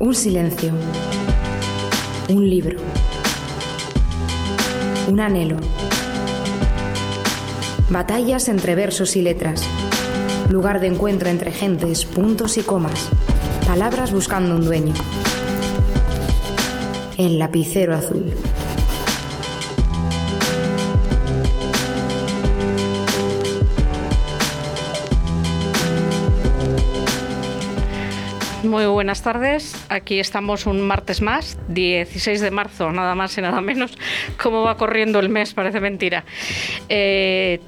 Un silencio. Un libro. Un anhelo. Batallas entre versos y letras. Lugar de encuentro entre gentes, puntos y comas. Palabras buscando un dueño. El lapicero azul. Muy buenas tardes. Aquí estamos un martes más, 16 de marzo, nada más y nada menos. ¿Cómo va corriendo el mes? Parece mentira. Eh,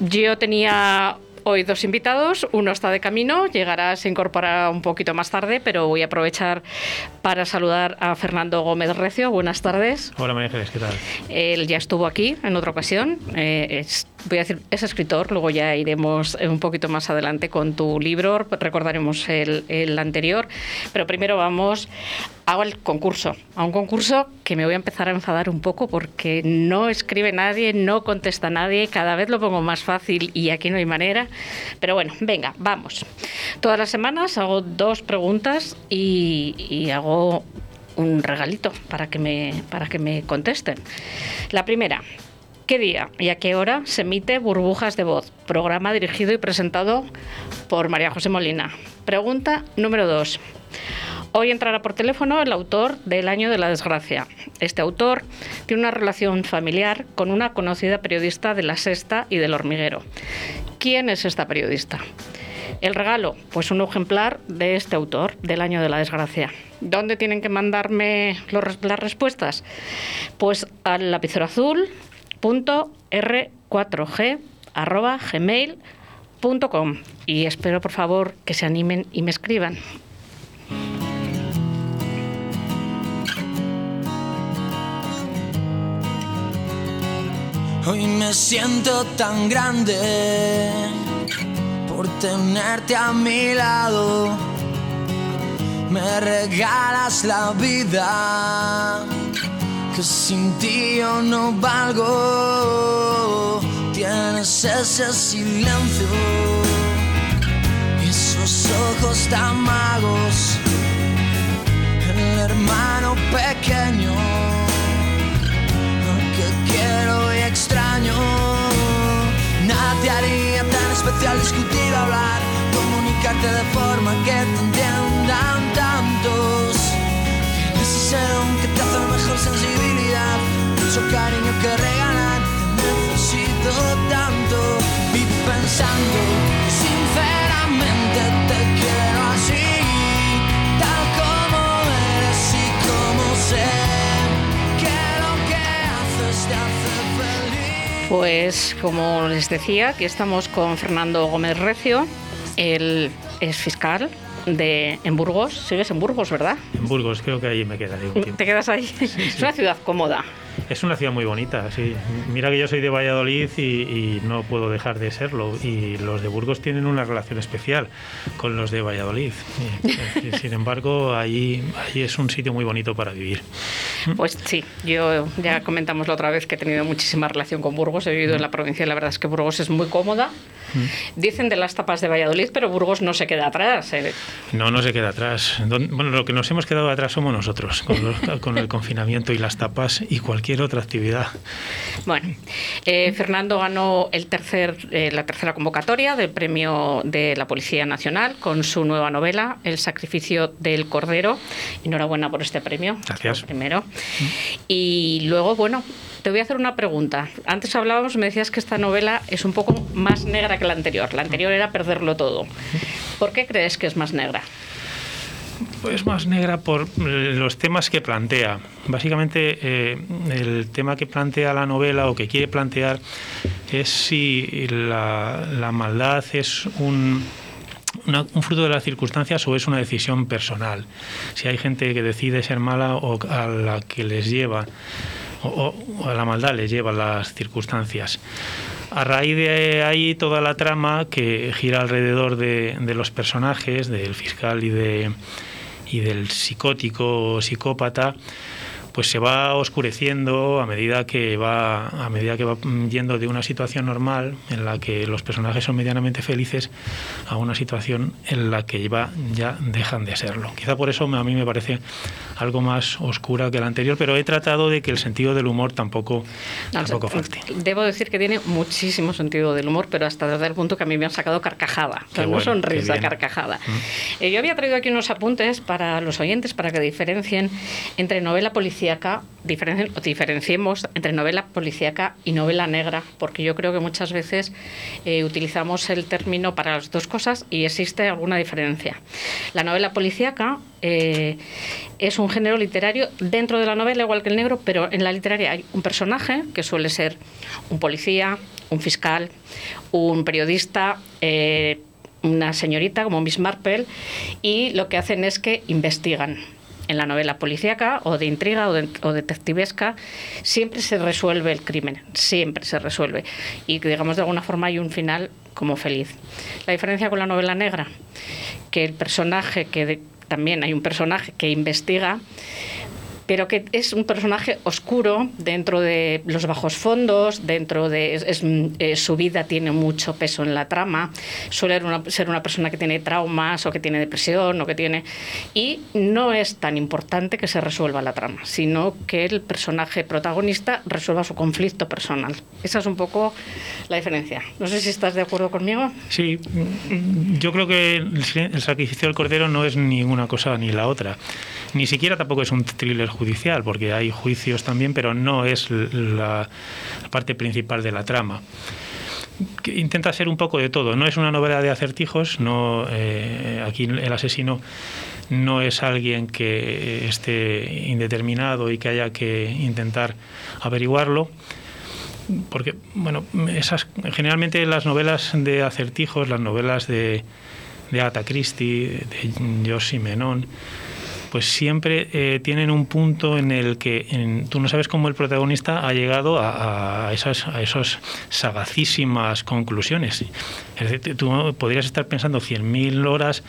yo tenía hoy dos invitados, uno está de camino, llegará, se incorpora un poquito más tarde, pero voy a aprovechar para saludar a Fernando Gómez Recio. Buenas tardes. Hola María Ángeles, ¿qué tal? Él ya estuvo aquí en otra ocasión. Eh, es, voy a decir, es escritor, luego ya iremos un poquito más adelante con tu libro, recordaremos el, el anterior, pero primero vamos hago el concurso, a un concurso que me voy a empezar a enfadar un poco porque no escribe nadie, no contesta nadie, cada vez lo pongo más fácil y aquí no hay manera. Pero bueno, venga, vamos. Todas las semanas hago dos preguntas y, y hago un regalito para que me, para que me contesten. La primera, ¿Qué día y a qué hora se emite Burbujas de Voz? Programa dirigido y presentado por María José Molina. Pregunta número dos. Hoy entrará por teléfono el autor del Año de la Desgracia. Este autor tiene una relación familiar con una conocida periodista de La Sexta y del Hormiguero. ¿Quién es esta periodista? El regalo, pues un ejemplar de este autor, del Año de la Desgracia. ¿Dónde tienen que mandarme las respuestas? Pues al lapicero azul r4g gmail.com y espero por favor que se animen y me escriban. Hoy me siento tan grande por tenerte a mi lado. Me regalas la vida, que sin ti yo no valgo. Tienes ese silencio y esos ojos tan magos, el hermano pequeño quiero y extraño. Nada te haría tan especial discutir, hablar, comunicarte de forma que te entiendan tantos. Tienes ese don que te hace mejor sensibilidad, mucho cariño que regalar. Necesito tanto y pensando sinceramente te quiero así, Pues como les decía, aquí estamos con Fernando Gómez Recio, él es fiscal de, en Burgos. Sigues en Burgos, ¿verdad? En Burgos, creo que ahí me quedaré un tiempo. ¿Te quedas ahí? Es una ciudad cómoda. Es una ciudad muy bonita, sí. Mira que yo soy de Valladolid y, y, no puedo dejar de serlo. Y los de Burgos tienen una relación especial con los de Valladolid. Sin embargo, allí, allí es un sitio muy bonito para vivir. Pues sí, yo ya comentamos la otra vez que he tenido muchísima relación con Burgos. He vivido en la provincia y la verdad es que Burgos es muy cómoda. Dicen de las tapas de Valladolid, pero Burgos no se queda atrás. ¿eh? No, no se queda atrás. Bueno, lo que nos hemos quedado atrás somos nosotros, con, los, con el confinamiento y las tapas y cualquier otra actividad. Bueno, eh, Fernando ganó el tercer, eh, la tercera convocatoria del premio de la Policía Nacional con su nueva novela, El sacrificio del Cordero. Enhorabuena por este premio. Gracias. Primero. Y luego, bueno, te voy a hacer una pregunta. Antes hablábamos, me decías que esta novela es un poco más negra que la anterior. La anterior era perderlo todo. ¿Por qué crees que es más negra? Es más negra por los temas que plantea. Básicamente, eh, el tema que plantea la novela o que quiere plantear es si la, maldad es un, un fruto de las circunstancias o es una decisión personal. Si hay gente que decide ser mala o a la que les lleva o, a la maldad les llevan las circunstancias. A raíz de ahí toda la trama que gira alrededor de, de los personajes, del fiscal y, de, y del psicótico o psicópata, pues se va oscureciendo a medida que va a medida que va yendo de una situación normal en la que los personajes son medianamente felices a una situación en la que ya, ya dejan de serlo. Quizá por eso a mí me parece algo más oscura que la anterior, pero he tratado de que el sentido del humor tampoco, tampoco falte. Debo decir que tiene muchísimo sentido del humor, pero hasta desde el punto que a mí me han sacado carcajada, no sonrisa, carcajada. Mm. Eh, yo había traído aquí unos apuntes para los oyentes para que diferencien entre novela policíaca, diferenciemos entre novela policíaca y novela negra, porque yo creo que muchas veces eh, utilizamos el término para las dos cosas y existe alguna diferencia. La novela policíaca eh, es un género literario dentro de la novela, igual que el negro, pero en la literaria hay un personaje que suele ser un policía, un fiscal, un periodista, eh, una señorita como Miss Marple, y lo que hacen es que investigan. En la novela policíaca o de intriga o, detectivesca siempre se resuelve el crimen, siempre se resuelve. Y digamos de alguna forma hay un final como feliz. La diferencia con la novela negra, que el personaje que también hay un personaje que investiga pero que es un personaje oscuro dentro de los bajos fondos, dentro de eh, su vida tiene mucho peso en la trama, suele ser una persona que tiene traumas o que tiene depresión o que tiene y no es tan importante que se resuelva la trama, sino que el personaje protagonista resuelva su conflicto personal. Esa es un poco la diferencia. No sé si estás de acuerdo conmigo. Sí, yo creo que el sacrificio del cordero no es ni una cosa ni la otra. Ni siquiera tampoco es un thriller judicial, porque hay juicios también, pero no es la parte principal de la trama intenta ser un poco de todo. No es una novela de acertijos, no eh, aquí el asesino no es alguien que esté indeterminado y que haya que intentar averiguarlo. Porque, bueno, esas, generalmente las novelas de acertijos, las novelas de, de Agatha Christie, de Josie Menon, pues siempre eh, tienen un punto en el que tú no sabes cómo el protagonista ha llegado a, esas a esos sagacísimas conclusiones. Es decir, tú podrías estar pensando 100.000 horas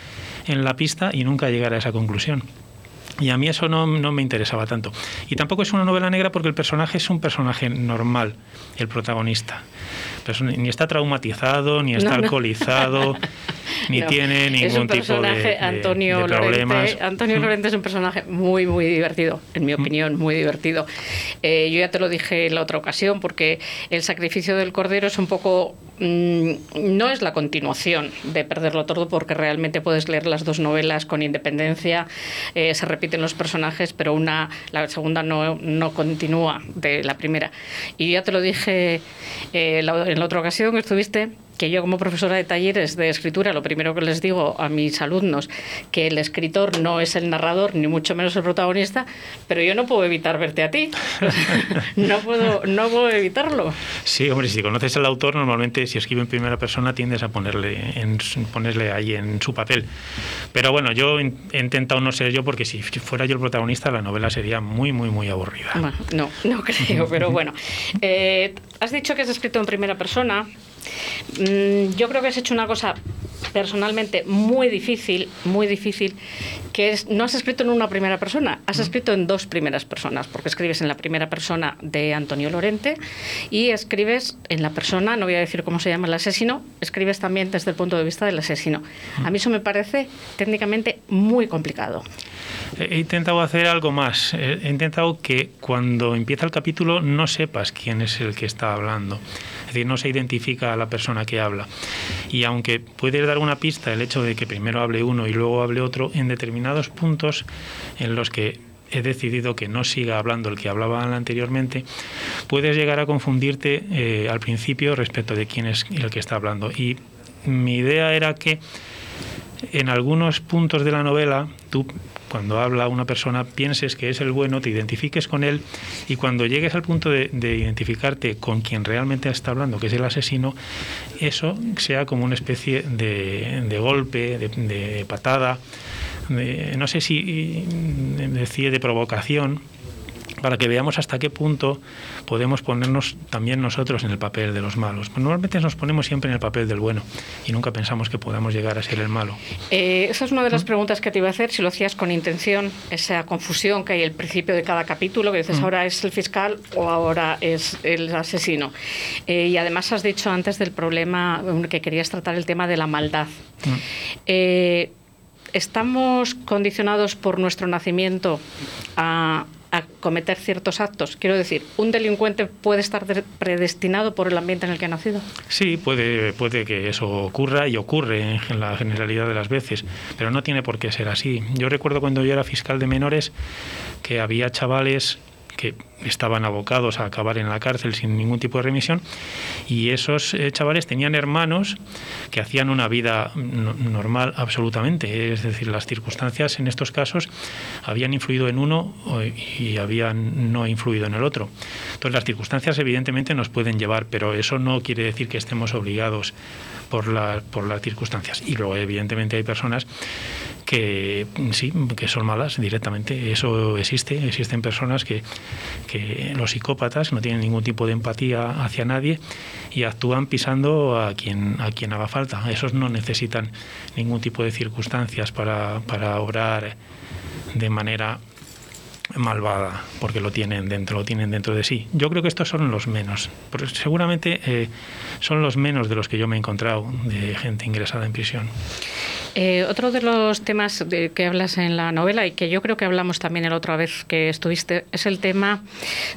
en la pista y nunca llegar a esa conclusión. Y a mí eso no, no, me interesaba tanto. Y tampoco es una novela negra porque el personaje es un personaje normal, el protagonista ni está traumatizado, ni está alcoholizado, ni tiene ningún tipo de, Antonio problemas. Antonio Lorente es un personaje muy, muy divertido, en mi opinión, muy divertido. Eh, yo ya te lo dije en la otra ocasión, porque el sacrificio del cordero es un poco mm, no es la continuación de Perderlo Todo, porque realmente puedes leer las dos novelas con independencia, eh, se repiten los personajes, pero una, la segunda no, no continúa de la primera. Y ya te lo dije eh, la, en la otra ocasión estuviste que yo como profesora de talleres de escritura, lo primero que les digo a mis alumnos, que el escritor no es el narrador, ni mucho menos el protagonista, pero yo no puedo evitar verte a ti. no, puedo, no puedo evitarlo. Sí, hombre, si conoces al autor, normalmente si escribe en primera persona tiendes a ponerle, en, ponerle ahí en su papel. Pero bueno, yo he intentado no ser yo porque si fuera yo el protagonista, la novela sería muy, muy, muy aburrida. no, no creo, pero bueno. Eh, has dicho que has escrito en primera persona. Mm, yo creo que has hecho una cosa personalmente muy difícil, muy difícil, que es, no has escrito en una primera persona, has escrito en dos primeras personas, porque escribes en la primera persona de Antonio Lorente y escribes en la persona, no voy a decir cómo se llama el asesino, escribes también desde el punto de vista del asesino. A mí eso me parece técnicamente muy complicado. He intentado hacer algo más. He intentado que cuando empieza el capítulo no sepas quién es el que está hablando. Decir, no se identifica a la persona que habla. Y aunque puede dar una pista el hecho de que primero hable uno y luego hable otro, en determinados puntos en los que he decidido que no siga hablando el que hablaba anteriormente, puedes llegar a confundirte eh, al principio respecto de quién es el que está hablando. Y mi idea era que en algunos puntos de la novela tú cuando habla una persona pienses que es el bueno, te identifiques con él y cuando llegues al punto de, identificarte con quien realmente está hablando, que es el asesino, eso sea como una especie de, golpe, de, patada, no sé si decir de provocación para que veamos hasta qué punto podemos ponernos también nosotros en el papel de los malos. Normalmente nos ponemos siempre en el papel del bueno y nunca pensamos que podamos llegar a ser el malo. Eh, esa es una de las preguntas que te iba a hacer, si lo hacías con intención, esa confusión que hay al principio de cada capítulo, que dices ahora es el fiscal o ahora es el asesino. Eh, y además has dicho antes del problema que querías tratar el tema de la maldad. Eh, ¿Estamos condicionados por nuestro nacimiento a a cometer ciertos actos. Quiero decir, ¿un delincuente puede estar predestinado por el ambiente en el que ha nacido? Sí, puede, puede que eso ocurra y ocurre en la generalidad de las veces, pero no tiene por qué ser así. Yo recuerdo cuando yo era fiscal de menores que había chavales que estaban abocados a acabar en la cárcel sin ningún tipo de remisión y esos eh, chavales tenían hermanos que hacían una vida normal absolutamente, es decir, las circunstancias en estos casos habían influido en uno y habían no influido en el otro. Entonces las circunstancias evidentemente nos pueden llevar, pero eso no quiere decir que estemos obligados por, la, por las circunstancias. Y luego evidentemente hay personas que sí, que son malas directamente. Eso existe, existen personas que, que los psicópatas no tienen ningún tipo de empatía hacia nadie y actúan pisando a quien, a quien haga falta. Esos no necesitan ningún tipo de circunstancias para, para obrar de manera malvada porque lo tienen dentro lo tienen dentro de sí yo creo que estos son los menos seguramente eh, son los menos de los que yo me he encontrado de gente ingresada en prisión eh, otro de los temas de que hablas en la novela y que yo creo que hablamos también la otra vez que estuviste es el tema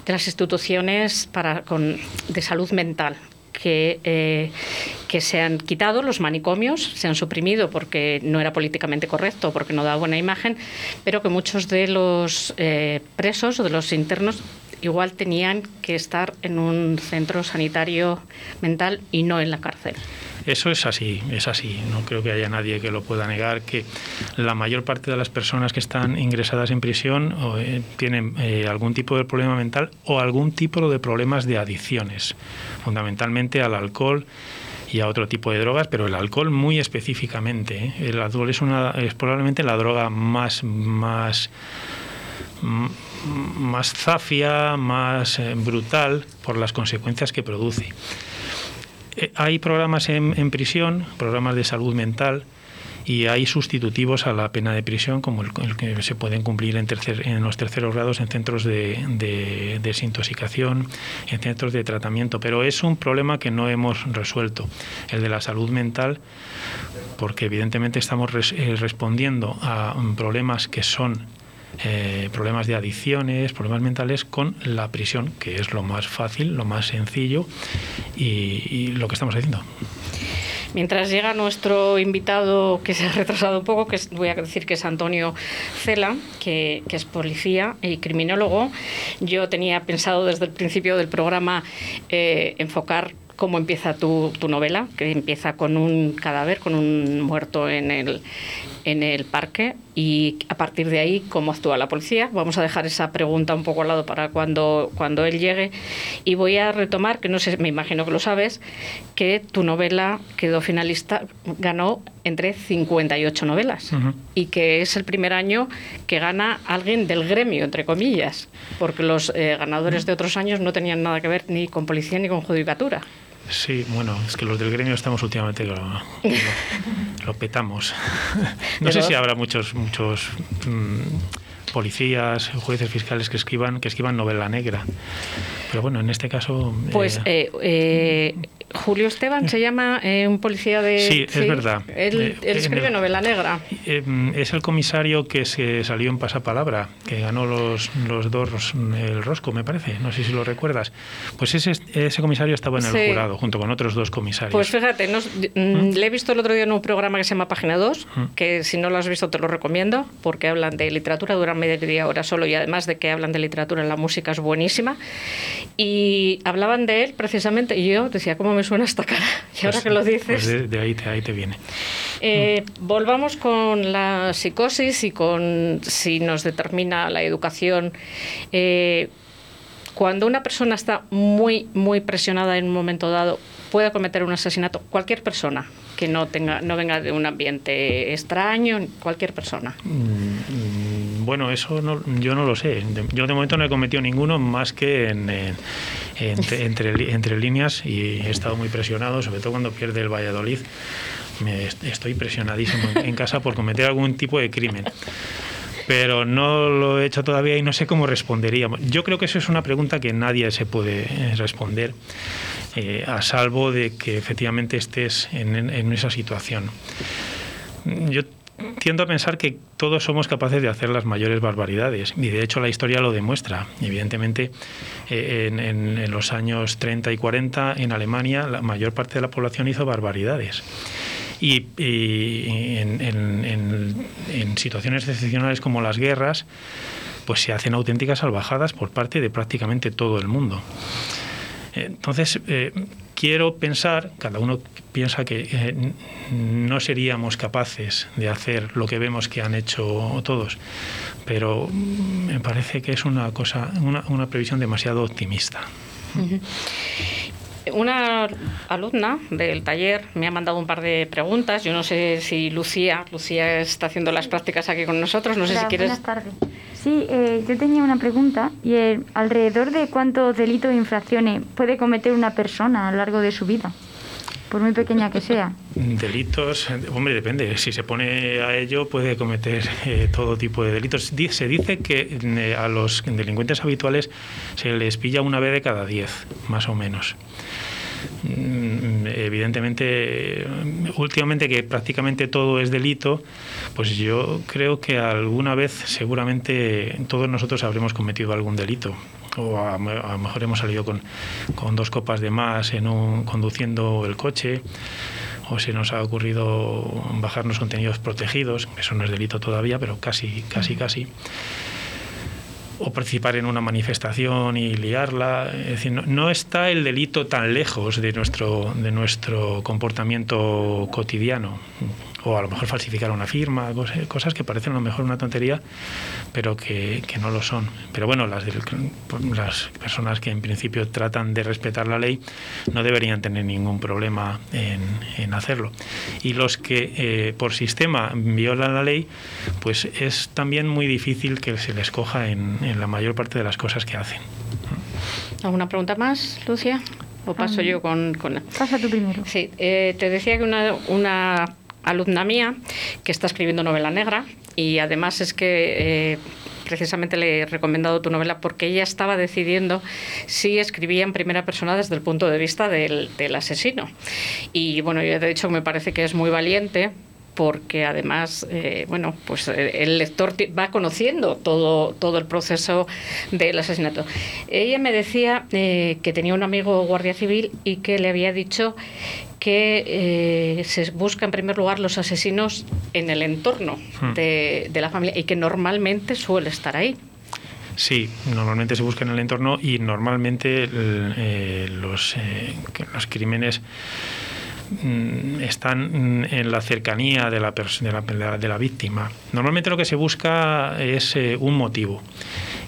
de las instituciones para, con, de salud mental que, eh, que, se han quitado los manicomios, se han suprimido porque no era políticamente correcto, porque no da buena imagen, pero que muchos de los eh, presos o de los internos igual tenían que estar en un centro sanitario mental y no en la cárcel. Eso es así, es así. No creo que haya nadie que lo pueda negar, que la mayor parte de las personas que están ingresadas en prisión eh, tienen eh, algún tipo de problema mental o algún tipo de problemas de adicciones, fundamentalmente al alcohol y a otro tipo de drogas, pero el alcohol muy específicamente. ¿eh? El alcohol es, una, es probablemente la droga más, más, más zafia, más brutal por las consecuencias que produce. Eh, hay programas en, prisión, programas de salud mental, y hay sustitutivos a la pena de prisión, como el, que se pueden cumplir en, en, los terceros grados en centros de, desintoxicación, en centros de tratamiento. Pero es un problema que no hemos resuelto, el de la salud mental, porque evidentemente estamos eh, respondiendo a problemas que son eh, problemas de adicciones, problemas mentales con la prisión, que es lo más fácil, lo más sencillo y, lo que estamos haciendo. Mientras llega nuestro invitado, que se ha retrasado un poco, que voy a decir que es Antonio Cela, que, es policía y criminólogo, yo tenía pensado desde el principio del programa eh, enfocar cómo empieza tu, novela, que empieza con un cadáver, con un muerto en el, en el parque y a partir de ahí cómo actúa la policía. Vamos a dejar esa pregunta un poco al lado para cuando, cuando él llegue y voy a retomar, que no sé, me imagino que lo sabes, que tu novela quedó finalista, ganó entre 58 novelas y que es el primer año que gana alguien del gremio, entre comillas, porque los eh, ganadores de otros años no tenían nada que ver ni con policía ni con judicatura. Sí, bueno, es que los del gremio estamos últimamente lo, lo, petamos. no sé si habrá muchos muchos mm, policías, jueces fiscales que escriban que escriban novela negra. Pero bueno, en este caso. Pues eh, eh, Julio Esteban se llama eh, un policía de. Sí, es verdad. Él, escribe novela negra. es el comisario que se salió en pasapalabra, que ganó los, los dos, el Rosco, me parece. No sé si lo recuerdas. Pues ese, ese comisario estaba en el jurado, junto con otros dos comisarios. Pues fíjate, mm, ¿Mm? le he visto el otro día en un programa que se llama Página 2, ¿Mm? que si no lo has visto te lo recomiendo, porque hablan de literatura, duran media hora solo y además de que hablan de literatura, la música es buenísima. Y hablaban de él precisamente, y yo decía, ¿cómo me suena esta cara? Y ahora pues que lo dices... Pues de, ahí, te, ahí te viene. Eh, volvamos con la psicosis y con si nos determina la educación. Eh, cuando una persona está muy, muy presionada en un momento dado pueda cometer un asesinato cualquier persona que no tenga no venga de un ambiente extraño, cualquier persona. Mm, bueno, eso no, yo no lo sé. Yo de momento no he cometido ninguno más que en, entre, entre líneas y he estado muy presionado, sobre todo cuando pierde el Valladolid. Me, estoy presionadísimo en casa por cometer algún tipo de crimen pero no lo he hecho todavía y no sé cómo responderíamos. Yo creo que eso es una pregunta que nadie se puede eh, responder, eh, a salvo de que efectivamente estés en, esa situación. Yo tiendo a pensar que todos somos capaces de hacer las mayores barbaridades y de hecho la historia lo demuestra. Evidentemente, eh, en, los años 30 y 40 en Alemania la mayor parte de la población hizo barbaridades y, en, situaciones excepcionales como las guerras, pues se hacen auténticas salvajadas por parte de prácticamente todo el mundo. Entonces, eh, quiero pensar, cada uno piensa que eh, no seríamos capaces de hacer lo que vemos que han hecho todos, pero me parece que es una cosa, una, previsión demasiado optimista. Una alumna del taller me ha mandado un par de preguntas. Yo no sé si Lucía, Lucía está haciendo las prácticas aquí con nosotros. No sé si quieres. Buenas tardes. Sí, eh, yo tenía una pregunta y eh, alrededor de cuántos delitos e infracciones puede cometer una persona a lo largo de su vida por muy pequeña que sea. Delitos, hombre, depende. Si se pone a ello, puede cometer eh, todo tipo de delitos. Se dice que a los delincuentes habituales se les pilla una vez de cada diez, más o menos. Mm, evidentemente, últimamente que prácticamente todo es delito, pues yo creo que alguna vez seguramente todos nosotros habremos cometido algún delito. O a, lo mejor hemos salido con, con, dos copas de más en un, conduciendo el coche, o se nos ha ocurrido bajarnos contenidos protegidos, eso no es delito todavía, pero casi, casi, casi o participar en una manifestación y liarla. Es decir, no, está el delito tan lejos de nuestro, de nuestro comportamiento cotidiano o a lo mejor falsificar una firma, cosas que parecen a lo mejor una tontería, pero que, no lo son. Pero bueno, las, las personas que en principio tratan de respetar la ley no deberían tener ningún problema en, hacerlo. Y los que eh, por sistema violan la ley, pues es también muy difícil que se les coja en, la mayor parte de las cosas que hacen. ¿Alguna pregunta más, Lucia? ¿O paso yo con, con... Pasa tú primero. Sí, eh, te decía que una, una alumna mía que está escribiendo novela negra y además es que... Eh, precisamente le he recomendado tu novela porque ella estaba decidiendo si escribía en primera persona desde el punto de vista del, asesino. Y bueno, yo de hecho me parece que es muy valiente porque además, eh, bueno, pues eh, el lector va conociendo todo, todo el proceso del asesinato. Ella me decía que tenía un amigo guardia civil y que le había dicho que eh, se busca en primer lugar los asesinos en el entorno hmm. de, la familia y que normalmente suele estar ahí. Sí, normalmente se busca en el entorno y normalmente eh, los, eh, los crímenes están en la cercanía de la, de la, víctima. Normalmente lo que se busca es un motivo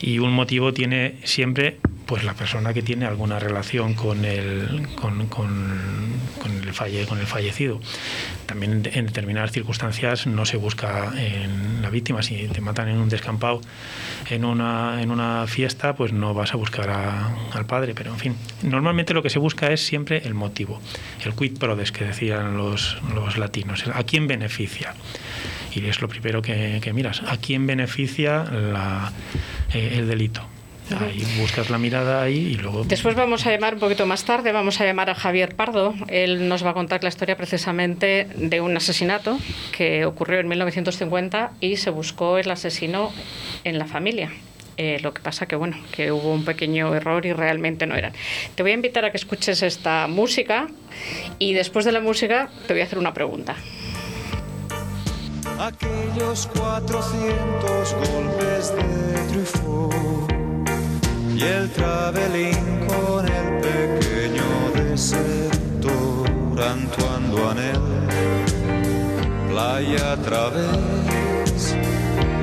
y un motivo tiene siempre pues la persona que tiene alguna relación con el, con, con, el, falle, con el fallecido. También en determinadas circunstancias no se busca en la víctima. Si te matan en un descampado, en una, en una fiesta, pues no vas a buscar al padre. Pero en fin, normalmente lo que se busca es siempre el motivo, el quid prodes que decían los, los latinos. ¿A quién beneficia? Y es lo primero que, miras. ¿A quién beneficia la, eh, el delito? Ahí buscas la mirada ahí y luego... Después vamos a llamar un poquito más tarde, vamos a llamar a Javier Pardo. Él nos va a contar la historia precisamente de un asesinato que ocurrió en 1950 y se buscó el asesino en la familia. Eh, lo que pasa que bueno, que hubo un pequeño error y realmente no eran. Te voy a invitar a que escuches esta música y después de la música te voy a hacer una pregunta. Aquellos 400 golpes de Truffaut y el traveling con el pequeño desertor Antoine Anel, playa a través,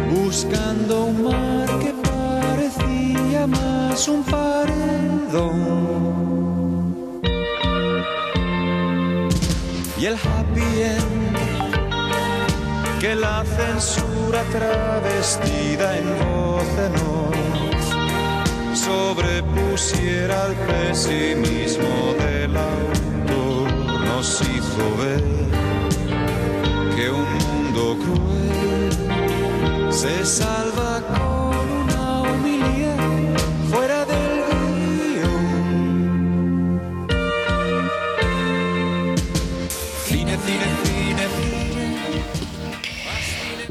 buscando un mar que parecía más un paredón. y el happy end que la censura travestida en voz en off sobrepusiera al pesimismo del autor nos hizo ver que un mundo cruel se salva con una humildad fuera del guion. Cine, cine, cine.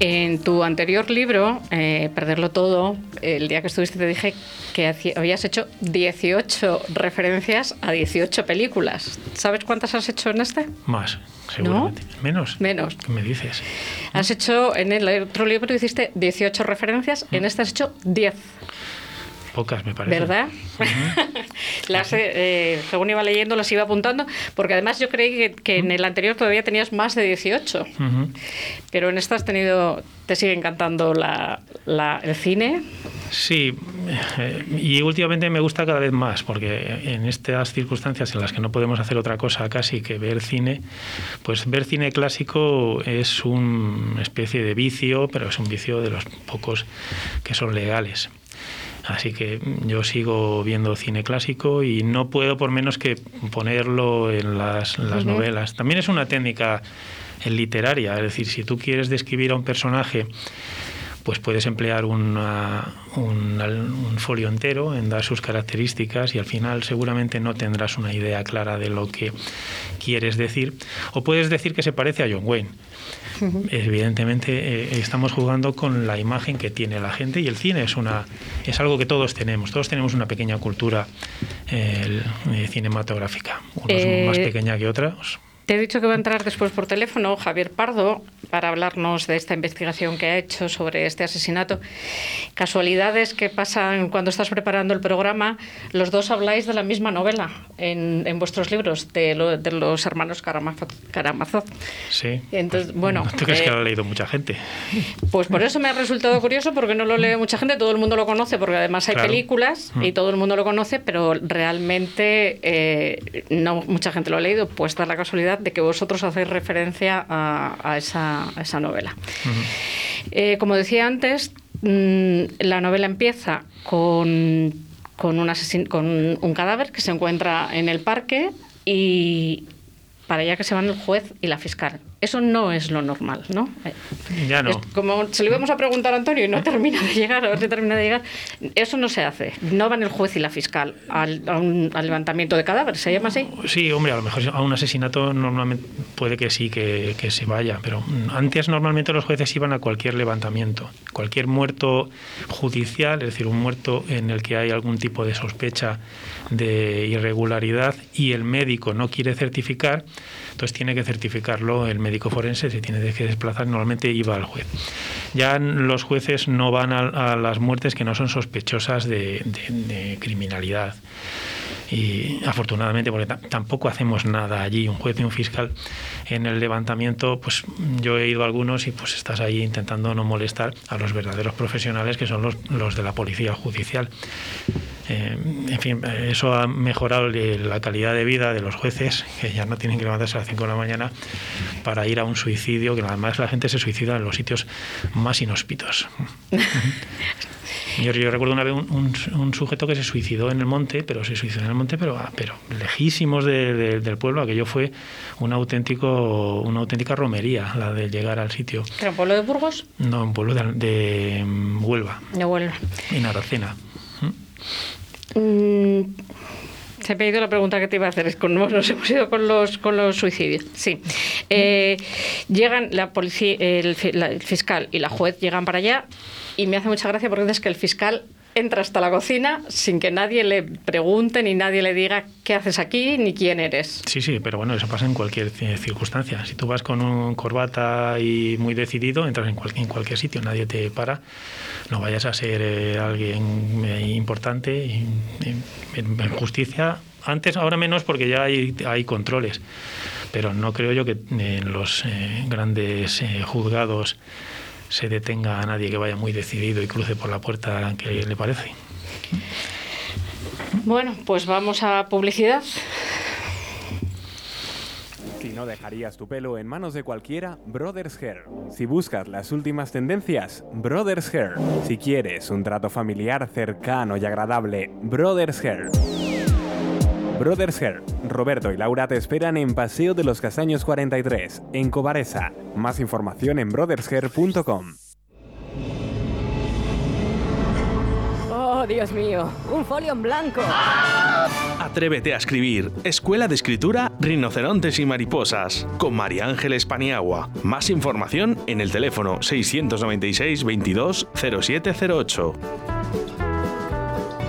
En tu anterior libro, eh, Perderlo Todo, el día que estuviste te dije que habías hecho 18 referencias a 18 películas. ¿Sabes cuántas has hecho en este? Más, seguramente. ¿Menos? Menos. ¿Qué me dices? Has hecho, en el otro libro hiciste 18 referencias, en este has hecho 10, Pocas, me parece. ¿verdad? las, eh, según iba leyendo, las iba apuntando, porque además yo creí que, que en el anterior todavía tenías más de 18. Ujú. Pero en esta has tenido, te sigue encantando la, la- el cine. Sí, eh, y últimamente me gusta cada vez más, porque en estas circunstancias en las que no podemos hacer otra cosa casi que ver cine, pues ver cine clásico es una especie de vicio, pero es un vicio de los pocos que son legales. Así que yo sigo viendo cine clásico y no puedo por menos que ponerlo en las, en las novelas. También es una técnica literaria, es decir, si tú quieres describir a un personaje pues puedes emplear una- un, un folio entero en dar sus características y al final seguramente no tendrás una idea clara de lo que quieres decir. O puedes decir que se parece a John Wayne. Evidentemente eh, estamos jugando con la imagen que tiene la gente y el cine es una es algo que todos tenemos. Todos tenemos una pequeña cultura eh, eh, cinematográfica. Unos Eh, más pequeña que otros. Te he dicho que va a entrar después por teléfono Javier Pardo para hablarnos de esta investigación que ha hecho sobre este asesinato. Casualidades que pasan cuando estás preparando el programa, los dos habláis de la misma novela en, en vuestros libros, de, lo- de los hermanos Karamazov. Karamazov. Sí. Entonces, bueno, ¿Tú crees que eh, lo ha leído mucha gente? Pues por eso me ha resultado curioso, porque no lo lee mucha gente, todo el mundo lo conoce, porque además hay Claro. películas y todo el mundo lo conoce, pero realmente eh, no mucha gente lo ha leído, pues da la casualidad de que vosotros hacéis referencia a, a esa, a esa novela. Eh, como decía antes, mm, la novela empieza con, con, un con un cadáver que se encuentra en el parque y para allá que se van el juez y la fiscal. Eso no es lo normal, ¿no? Eh, Ya no. es como se lo íbamos a preguntar a Antonio y no termina de llegar, a ver si termina de llegar. Eso no se hace. No van el juez y la fiscal al, a un- al levantamiento de cadáveres, ¿se llama así? Sí, hombre, a lo mejor a un asesinato normalmente puede que sí, que, que se vaya, pero antes normalmente los jueces iban a cualquier levantamiento, cualquier muerto judicial, es decir, un muerto en el que hay algún tipo de sospecha de irregularidad y el médico no quiere certificar, entonces tiene que certificarlo el médico forense, se tiene que desplazar, normalmente iba al juez. Ya los jueces no van a, a las muertes que no son sospechosas de- criminalidad y afortunadamente porque ta- tampoco hacemos nada allí un juez y un fiscal en el levantamiento pues yo he ido a algunos y pues estás ahí intentando no molestar a los verdaderos profesionales que son los, los de la policía judicial Eh, en fin, eso ha mejorado la calidad de vida de los jueces, que ya no tienen que levantarse a las 5 de la mañana para ir a un suicidio, que además la gente se suicida en los sitios más inhóspitos. Yo, yo recuerdo una vez un, un- un sujeto que se suicidó en el monte, pero se suicidó en el monte, pero, ah, pero lejísimos de- de- del pueblo. Aquello fue un auténtico, una auténtica romería, la de llegar al sitio. ¿Que era un pueblo de Burgos? No, un pueblo de, de, mm, Huelva, De Huelva. en Aracena. ¿Mm? Mm, Se ha ido la pregunta que te iba a hacer. Es con, nos hemos ido con los, con los suicidios. Sí. Eh, llegan la policía, el, la- fiscal y la juez llegan para allá y me hace mucha gracia porque dices que el fiscal entra hasta la cocina sin que nadie le pregunte ni nadie le diga qué haces aquí ni quién eres. Sí, sí, pero bueno, eso pasa en cualquier eh, circunstancia. Si tú vas con un corbata y muy decidido, entras en, cual- en cualquier sitio, nadie te para. No vayas a ser eh, alguien eh, importante. En, en justicia, antes, ahora menos porque ya hay, hay controles. Pero no creo yo que en los eh, grandes eh, juzgados se detenga a nadie que vaya muy decidido y cruce por la puerta que le parece. Bueno, pues vamos a publicidad. no dejarías tu pelo en manos de cualquiera, Brothers Hair. Si buscas las últimas tendencias, Brothers Hair. Si quieres un trato familiar cercano y agradable, Brothers Hair. Brothers Hair, Roberto y Laura te esperan en Paseo de los Castaños 43, en Cobaresa. Más información en brothershair.com. Oh, Dios mío, un folio en blanco. Atrévete a escribir. Escuela de Escritura Rinocerontes y Mariposas. Con María Ángeles Paniagua. Más información en el teléfono 696 22 0708.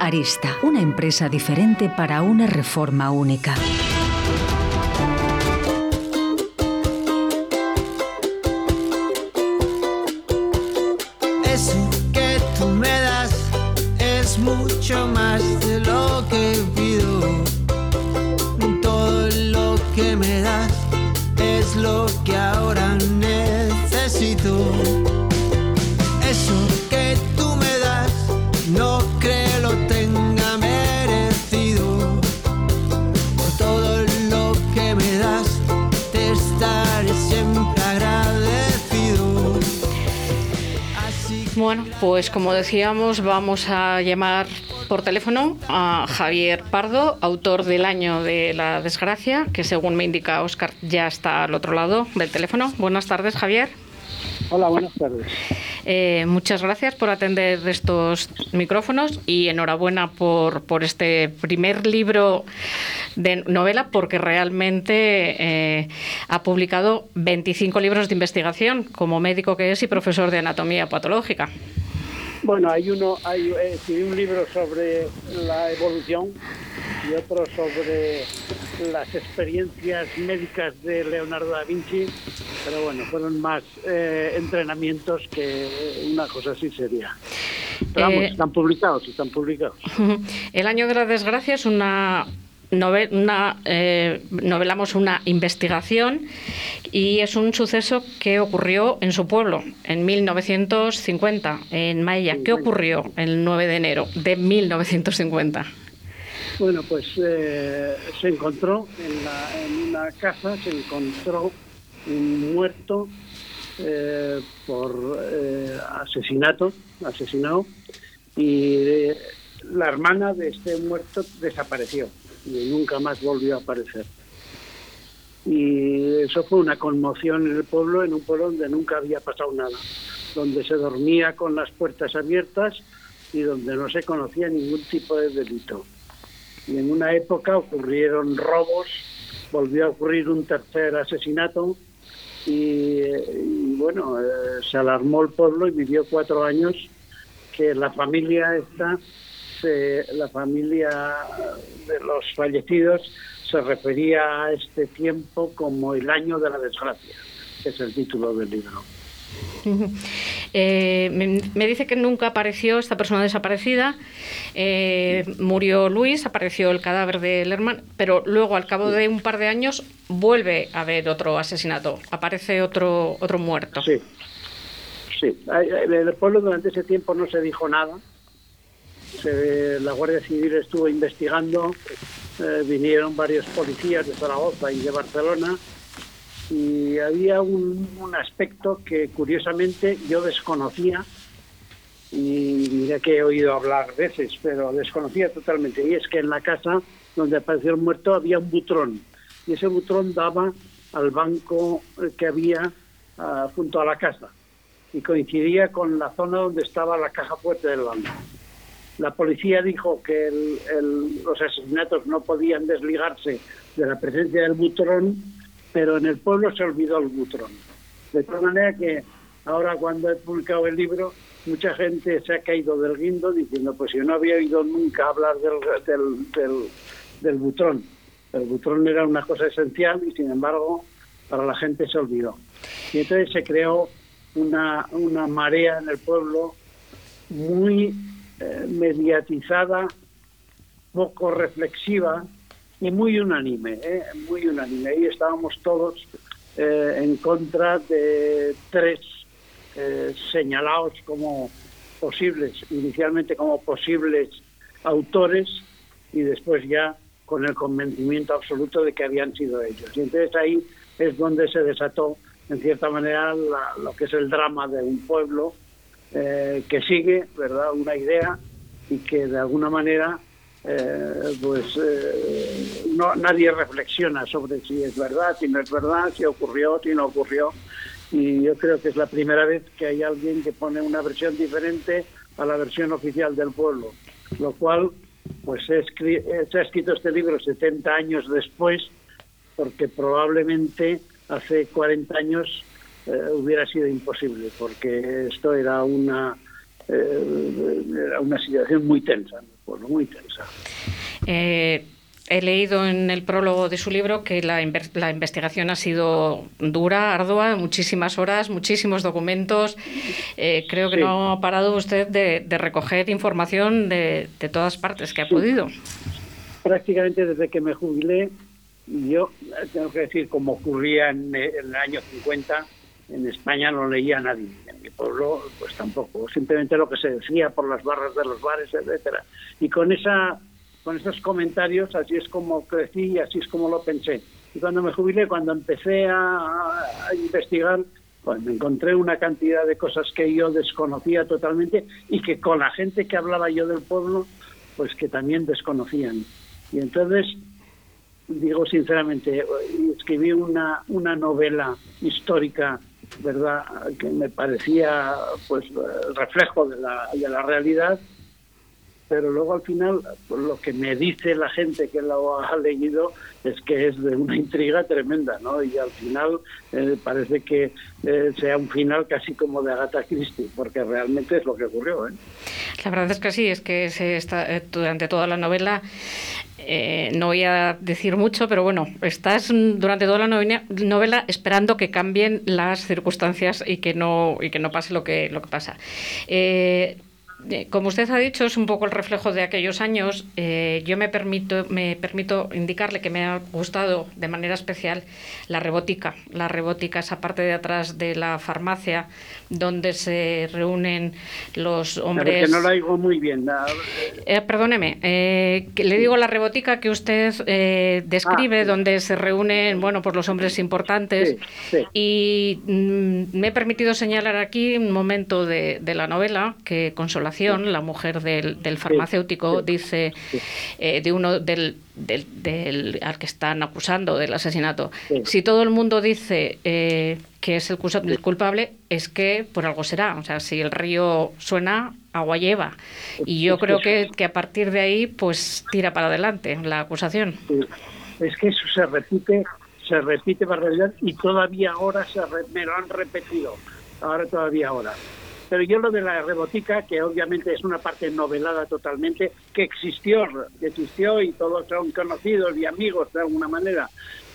Arista, una empresa diferente para una reforma única. Pues como decíamos, vamos a llamar por teléfono a Javier Pardo, autor del año de la desgracia, que según me indica Oscar ya está al otro lado del teléfono. Buenas tardes, Javier. Hola, buenas tardes. Eh, muchas gracias por atender estos micrófonos y enhorabuena por, por este primer libro de novela porque realmente eh, ha publicado 25 libros de investigación como médico que es y profesor de anatomía patológica. Bueno, hay uno, hay eh, escribí un libro sobre la evolución y otro sobre las experiencias médicas de Leonardo da Vinci, pero bueno, fueron más eh, entrenamientos que una cosa así sería. Pero vamos, Eh, están publicados, están publicados. El año de la desgracia es una nove- una, eh, novelamos una investigación y es un suceso que ocurrió en su pueblo en 1950, en Maella. ¿Qué ocurrió el 9 de enero de 1950? Bueno, pues eh, se encontró en, la- en una casa, se encontró un muerto eh, por eh, asesinato, asesinado, y eh, la hermana de este muerto desapareció y nunca más volvió a aparecer. Y eso fue una conmoción en el pueblo, en un pueblo donde nunca había pasado nada, donde se dormía con las puertas abiertas y donde no se conocía ningún tipo de delito y en una época ocurrieron robos, volvió a ocurrir un tercer asesinato y, bueno, eh, se alarmó el pueblo y vivió cuatro años que la familia esta, se- la familia de los fallecidos se refería a este tiempo como el año de la desgracia, que es el título del libro. Eh, me, me dice que nunca apareció esta persona desaparecida. eh, murió Luis, apareció el cadáver del hermano, pero luego al cabo de un par de años vuelve a haber otro asesinato, aparece otro otro muerto. Sí, sí. En el pueblo durante ese tiempo no se dijo nada. La Guardia Civil estuvo investigando, eh, vinieron varios policías de Zaragoza y de Barcelona y había un, aspecto que curiosamente yo desconocía y mira que he oído hablar veces, pero desconocía totalmente. Y es que en la casa donde apareció el muerto había un butrón y ese butrón daba al banco que había ah, junto a la casa y coincidía con la zona donde estaba la caja fuerte del banco. La policía dijo que los asesinatos no podían desligarse de la presencia del butrón, pero en el pueblo se olvidó el butrón. De tal manera que ahora cuando he publicado el libro, mucha gente se ha caído del guindo diciendo, pues yo no había oído nunca hablar del, del, del, del butrón. El butrón era una cosa esencial y sin embargo para la gente se olvidó. Y entonces se creó una, una marea en el pueblo muy eh, mediatizada, poco reflexiva y muy unánime, ¿eh? muy unánime. Ahí estábamos todos eh, en contra de tres señalados como posibles, inicialmente como posibles autores y después ya con el convencimiento absoluto de que habían sido ellos. Y entonces ahí es donde se desató, en cierta manera, lo que es el drama de un pueblo eh, que sigue, ¿verdad?, una idea y que de alguna manera eh, pues eh, no, nadie reflexiona sobre si es verdad, si no es verdad, si ocurrió, si no ocurrió. Y yo creo que es la primera vez que hay alguien que pone una versión diferente a la versión oficial del pueblo, lo cual pues se, ha escrito este libro 70 años después, porque probablemente hace 40 años eh, hubiera sido imposible, porque esto era una, era una situación muy tensa, muy tensa. Eh, he leído en el prólogo de su libro que la, la, investigación ha sido dura, ardua, muchísimas horas, muchísimos documentos. Eh, creo que no ha parado usted de, recoger información de, todas partes que ha podido. Prácticamente desde que me jubilé, yo tengo que decir, como ocurría en, en el año 50, en España no leía nadie, en mi pueblo pues tampoco, simplemente lo que se decía por las barras de los bares, etcétera. Y con esa con esos comentarios así es como crecí y así es como lo pensé. Y cuando me jubilé, cuando empecé a, investigar, pues me encontré una cantidad de cosas que yo desconocía totalmente y que con la gente que hablaba yo del pueblo, pues que también desconocían. Y entonces digo sinceramente, escribí una, una novela histórica verdad que me parecía pues reflejo de la, de la realidad pero luego al final pues, lo que me dice la gente que lo ha leído es que es de una intriga tremenda, ¿no? Y al final eh, parece que eh, sea un final casi como de Agatha Christie, porque realmente es lo que ocurrió, ¿eh? La verdad es que sí, es que se está, durante toda la novela no voy a decir mucho, pero bueno, estás durante toda la novela, esperando que cambien las circunstancias y que no y que no pase lo que lo que pasa. Eh, como usted ha dicho, es un poco el reflejo de aquellos años. Eh, yo me permito, me permito indicarle que me ha gustado de manera especial la rebótica. La rebótica, esa parte de atrás de la farmacia, donde se reúnen los hombres. que no la digo muy bien. Eh, perdóneme, le digo la rebótica que usted describe, ah, donde se reúnen, bueno, pues los hombres importantes. Y mm, me he permitido señalar aquí un momento de, de la novela que Consolación la mujer del, farmacéutico, dice eh, de uno del, del, al que están acusando del asesinato. Si todo el mundo dice eh, que es el, culpable, es que por algo será. O sea, si el río suena, agua lleva. Y yo creo que, que a partir de ahí, pues tira para adelante la acusación. Es que eso se repite, se repite para realidad y todavía ahora se me lo han repetido. Ahora todavía ahora. Pero yo lo de la rebotica, que obviamente es una parte novelada totalmente, que existió, que existió y todos son conocidos y amigos de alguna manera,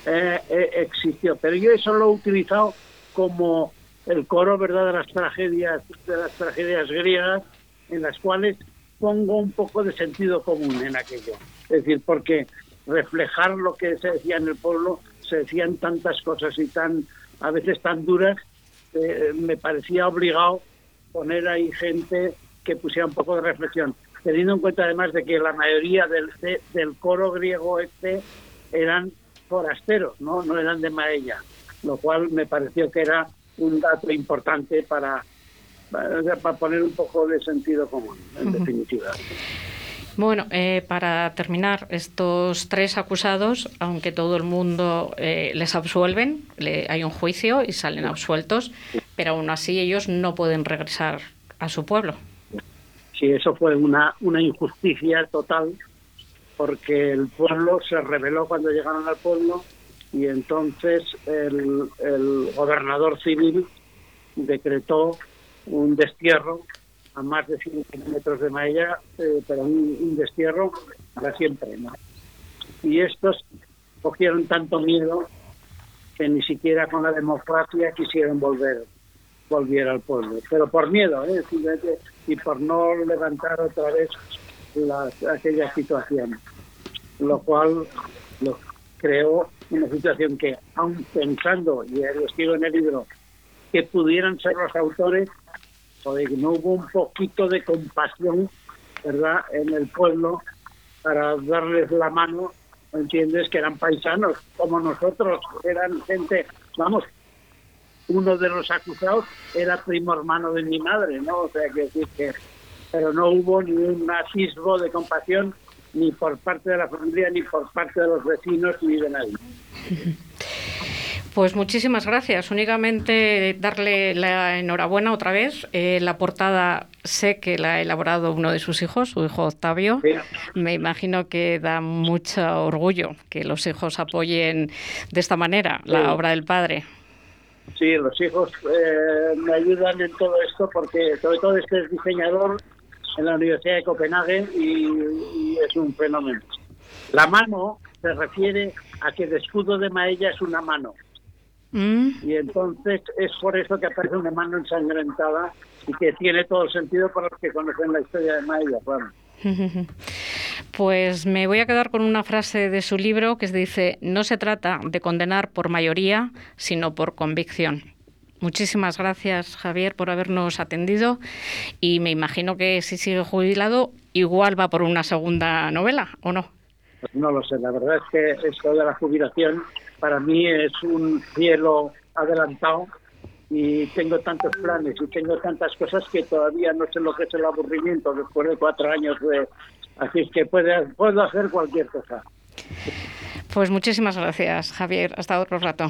eh, eh, existió. Pero yo eso lo he utilizado como el coro, ¿verdad?, de las tragedias, de las tragedias griegas, en las cuales pongo un poco de sentido común en aquello. Es decir, porque reflejar lo que se decía en el pueblo, se decían tantas cosas y tan, a veces tan duras, eh, me parecía obligado poner ahí gente que pusiera un poco de reflexión, teniendo en cuenta además de que la mayoría del, del coro griego este eran forasteros, ¿no? no eran de Maella, lo cual me pareció que era un dato importante para, para poner un poco de sentido común, en definitiva. Bueno, eh, para terminar, estos tres acusados, aunque todo el mundo eh, les absuelven, hay un juicio y salen absueltos, pero aún así ellos no pueden regresar a su pueblo. Sí, eso fue una, una injusticia total, porque el pueblo se rebeló cuando llegaron al pueblo y entonces el, el gobernador civil decretó un destierro a más de 100 kilómetros de Maella, eh, pero un, destierro para siempre. ¿no? Y estos cogieron tanto miedo que ni siquiera con la democracia quisieron volver volver al pueblo, pero por miedo, ¿eh? y por no levantar otra vez aquella situación, lo cual lo creó una situación que, aun pensando, y lo escribo en el libro, que pudieran ser los autores, no hubo un poquito de compasión, ¿verdad?, en el pueblo para darles la mano, ¿entiendes?, que eran paisanos como nosotros, eran gente, vamos, uno de los acusados era primo hermano de mi madre, ¿no? O sea, que decir que... Pero no hubo ni un de compasión ni por parte de la familia, ni por parte de los vecinos, ni de nadie. Pues muchísimas gracias. Únicamente darle la enhorabuena otra vez. Eh, la portada sé que la ha elaborado uno de sus hijos, su hijo Octavio. Me imagino que da mucho orgullo que los hijos apoyen de esta manera la obra del padre. Sí, los hijos eh, me ayudan en todo esto porque sobre todo este es diseñador en la Universidad de Copenhague y, es un fenómeno. La mano se refiere a que el escudo de Maella es una mano. Mm. Y entonces es por eso que aparece una mano ensangrentada y que tiene todo el sentido para los que conocen la historia de Maella. Pues me voy a quedar con una frase de su libro que dice, no se trata de condenar por mayoría, sino por convicción. Muchísimas gracias, Javier, por habernos atendido y me imagino que si sigue jubilado, igual va por una segunda novela, ¿o no? Pues no lo sé, la verdad es que esto de la jubilación para mí es un cielo adelantado y tengo tantos planes y tengo tantas cosas que todavía no sé lo que es el aburrimiento después de cuatro años de... Así que puede, puedo hacer cualquier cosa. Pues muchísimas gracias, Javier. Hasta otro rato.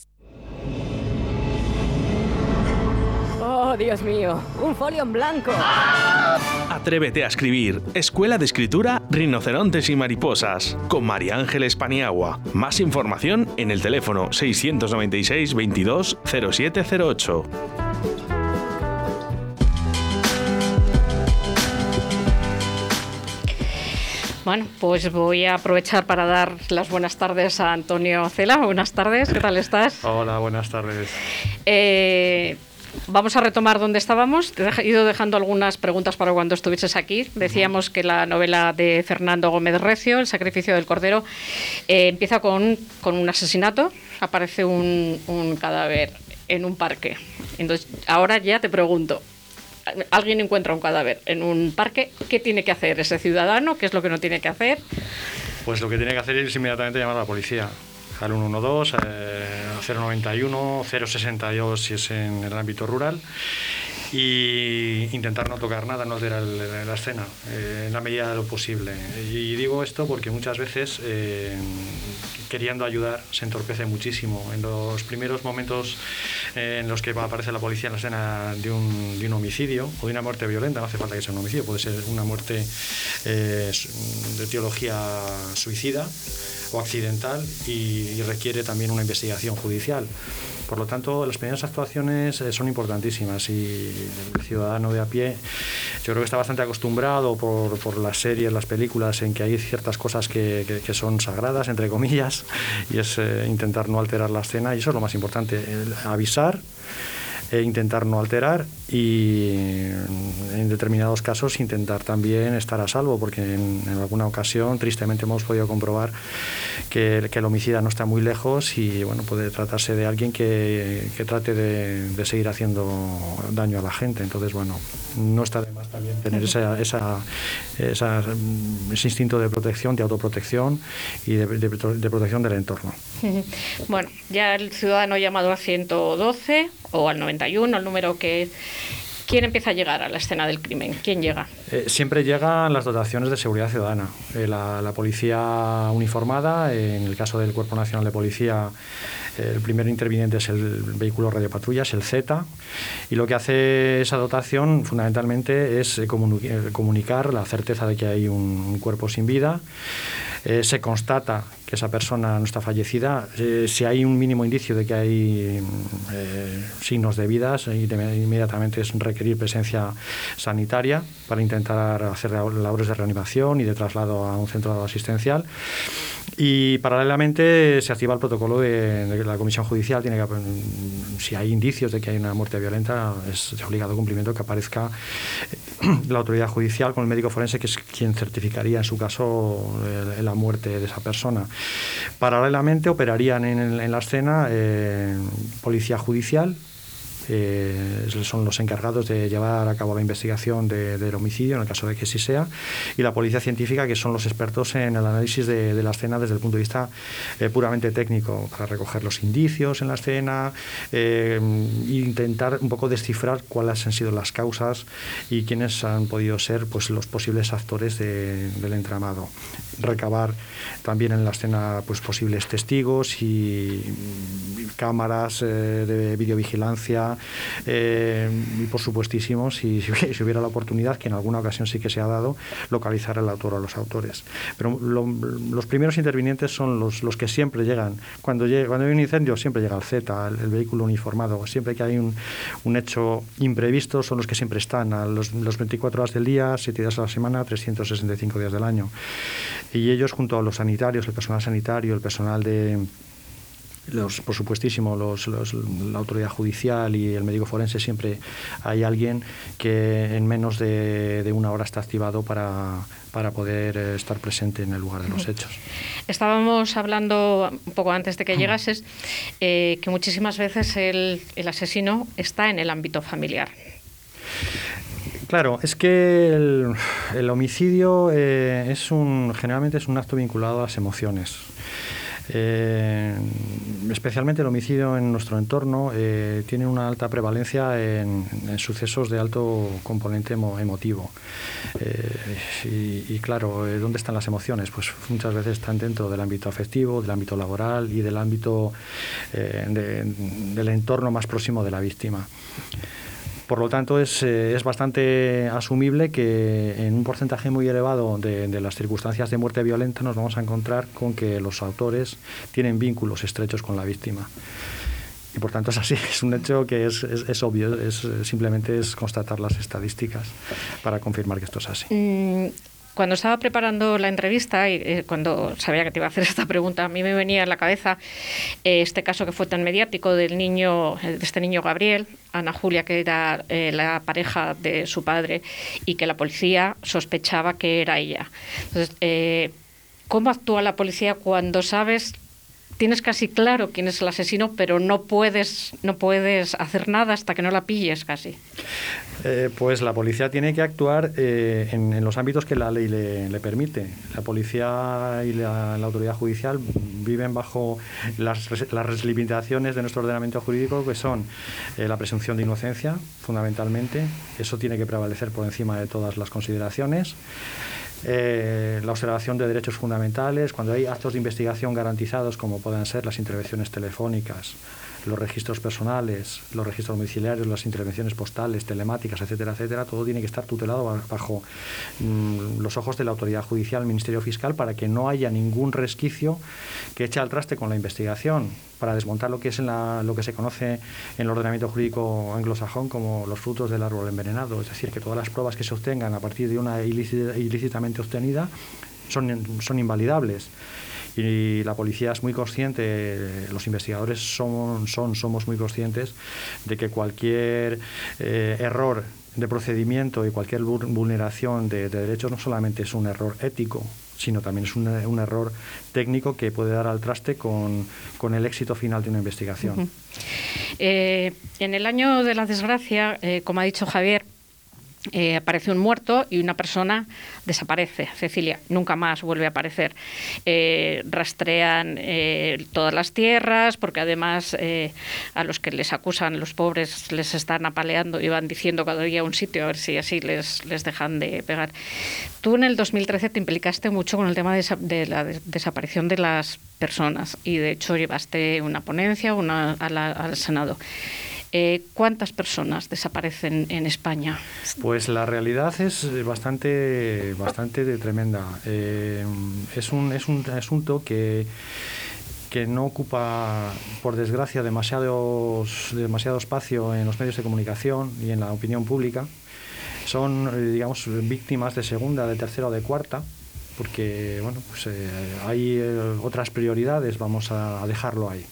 Oh, Dios mío, un folio en blanco. Atrévete a escribir. Escuela de Escritura Rinocerontes y Mariposas. Con María Ángeles Paniagua. Más información en el teléfono 696 22 0708. Bueno, pues voy a aprovechar para dar las buenas tardes a Antonio Cela. Buenas tardes, ¿qué tal estás? Hola, buenas tardes. Eh, Vamos a retomar donde estábamos. Te he ido dejando algunas preguntas para cuando estuvieses aquí. Decíamos que la novela de Fernando Gómez Recio, El sacrificio del cordero, eh, empieza con, un asesinato. Aparece un, cadáver en un parque. Entonces, ahora ya te pregunto, alguien encuentra un cadáver en un parque, ¿qué tiene que hacer ese ciudadano? ¿Qué es lo que no tiene que hacer? Pues lo que tiene que hacer es inmediatamente llamar a la policía al 112, eh, 091, 062 si es en el ámbito rural y intentar no tocar nada, no alterar la escena eh, en la medida de lo posible. Y digo esto porque muchas veces eh, queriendo ayudar se entorpece muchísimo. En los primeros momentos eh, en los que aparece la policía en la escena de un, de un, homicidio o de una muerte violenta, no hace falta que sea un homicidio, puede ser una muerte de teología suicida o accidental y, requiere también una investigación judicial. Por lo tanto, las primeras actuaciones eh, son importantísimas y el ciudadano de a pie yo creo que está bastante acostumbrado por, las series, las películas, en que hay ciertas cosas que, que, son sagradas, entre comillas, y es eh, intentar no alterar la escena y eso es lo más importante, avisar e intentar no alterar y en determinados casos intentar también estar a salvo, porque en, alguna ocasión tristemente hemos podido comprobar que, el homicida no está muy lejos y bueno, puede tratarse de alguien que, trate de, seguir haciendo daño a la gente. Entonces, bueno, no está de más también tener esa, esa, ese instinto de protección, de autoprotección y de, de protección del entorno. Bueno, ya el ciudadano llamado a 112 o al 91, el número que ¿Quién empieza a llegar a la escena del crimen? ¿Quién llega? Eh, siempre llegan las dotaciones de seguridad ciudadana. Eh, la, policía uniformada, en el caso del Cuerpo Nacional de Policía, el primer interviniente es el vehículo radiopatrullas, el Z, y lo que hace esa dotación fundamentalmente es comunicar la certeza de que hay un cuerpo sin vida. se constata que esa persona no está fallecida, eh, si hay un mínimo indicio de que hay eh, signos de vida, inmediatamente es requerir presencia sanitaria para intentar hacer labores de reanimación y de traslado a un centro asistencial. Y paralelamente se activa el protocolo de, la comisión judicial. Tiene que, si hay indicios de que hay una muerte violenta, es de obligado cumplimiento que aparezca la autoridad judicial con el médico forense, que es quien certificaría en su caso eh, la muerte de esa persona. Paralelamente operarían en, la escena eh, policía judicial, eh, son los encargados de llevar a cabo la investigación del homicidio, en el caso de que sí sea, y la policía científica, que son los expertos en el análisis de, la escena desde el punto de vista eh, puramente técnico, para recoger los indicios en la escena e intentar un poco descifrar cuáles han sido las causas y quiénes han podido ser pues, los posibles actores del entramado. Recabar también en la escena pues, posibles testigos y cámaras de videovigilancia eh, y por supuestísimo, si, si, hubiera la oportunidad, que en alguna ocasión sí que se ha dado, localizar al autor o a los autores. Pero los primeros intervinientes son los, los que siempre llegan. Cuando, cuando hay un incendio, siempre llega el Z, el, vehículo uniformado. Siempre que hay un, un, hecho imprevisto, son los que siempre están a los, los 24 horas del día, 7 días a la semana, 365 días del año. Y ellos, junto a los sanitarios, el personal sanitario, el personal de los, por supuestísimo, los, la autoridad judicial y el médico forense, siempre hay alguien que en menos de, una hora está activado para, para poder eh, estar presente en el lugar de los hechos. Estábamos hablando un poco antes de que llegases eh, que muchísimas veces el, el, asesino está en el ámbito familiar. Claro, es que el, homicidio eh, es un, generalmente es un acto vinculado a las emociones. Eh, especialmente el homicidio en nuestro entorno eh, tiene una alta prevalencia en, sucesos de alto componente emotivo. Y, claro, ¿dónde están las emociones? Pues muchas veces están dentro del ámbito afectivo, del ámbito laboral y del ámbito del entorno más próximo de la víctima. Por lo tanto, es, eh, es, bastante asumible que en un porcentaje muy elevado de, las circunstancias de muerte violenta nos vamos a encontrar con que los autores tienen vínculos estrechos con la víctima. Y por tanto es así, es un hecho que es, es, obvio, es, simplemente es constatar las estadísticas para confirmar que esto es así. Mm, cuando estaba preparando la entrevista y eh, cuando sabía que te iba a hacer esta pregunta, a mí me venía en la cabeza eh, este caso que fue tan mediático del niño, de este niño Gabriel, Ana Julia, que era eh, la pareja de su padre y que la policía sospechaba que era ella. Entonces, ¿cómo actúa la policía cuando sabes tienes casi claro quién es el asesino, pero no puedes, no puedes hacer nada hasta que no la pilles casi. Eh, pues la policía tiene que actuar eh, en, los ámbitos que la ley le, permite. La policía y la, autoridad judicial viven bajo las, las, limitaciones de nuestro ordenamiento jurídico, que son eh, la presunción de inocencia, fundamentalmente. Eso tiene que prevalecer por encima de todas las consideraciones. Eh, la observación de derechos fundamentales, cuando hay actos de investigación garantizados como puedan ser las intervenciones telefónicas, los registros personales, los registros domiciliarios, las intervenciones postales, telemáticas, etcétera, etcétera, todo tiene que estar tutelado bajo mm, los ojos de la autoridad judicial, Ministerio Fiscal, para que no haya ningún resquicio que eche al traste con la investigación, para desmontar lo que es lo que se conoce en el ordenamiento jurídico anglosajón como los frutos del árbol envenenado, es decir, que todas las pruebas que se obtengan a partir de una ilícitamente obtenida son, son invalidables Y la policía es muy consciente, los investigadores son, son somos muy conscientes de que cualquier eh, error de procedimiento y cualquier vulneración de, derechos no solamente es un error ético, sino también es un, error técnico que puede dar al traste con, con el éxito final de una investigación. eh, en el año de la desgracia, eh, como ha dicho Javier, eh, aparece un muerto y una persona desaparece. Cecilia nunca más vuelve a aparecer. Eh, rastrean eh, todas las tierras porque además eh, a los que les acusan, los pobres, les están apaleando y van diciendo cada día un sitio a ver si así les, les dejan de pegar. Tú en el 2013 te implicaste mucho con el tema de, de la de desaparición de las personas y de hecho llevaste una ponencia una, a la, al Senado. Eh, ¿Cuántas personas desaparecen en España? Pues la realidad es bastante, bastante tremenda. Eh, es, un, es un asunto que que no ocupa, por desgracia, demasiados, demasiado espacio en los medios de comunicación y en la opinión pública. Son, eh, digamos, víctimas de segunda, de tercera o de cuarta, porque bueno, pues, eh, hay eh, otras prioridades, vamos a dejarlo ahí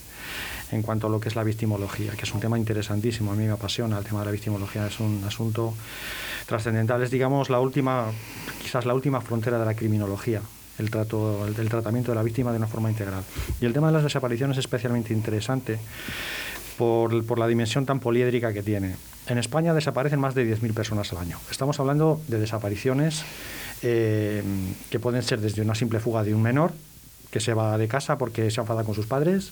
en cuanto a lo que es la victimología, que es un tema interesantísimo, a mí me apasiona el tema de la victimología, es un asunto trascendental, es digamos la última, quizás la última frontera de la criminología, el, trato, el, tratamiento de la víctima de una forma integral. Y el tema de las desapariciones es especialmente interesante por, por la dimensión tan poliédrica que tiene. En España desaparecen más de 10.000 personas al año. Estamos hablando de desapariciones eh, que pueden ser desde una simple fuga de un menor, que se va de casa porque se enfada con sus padres,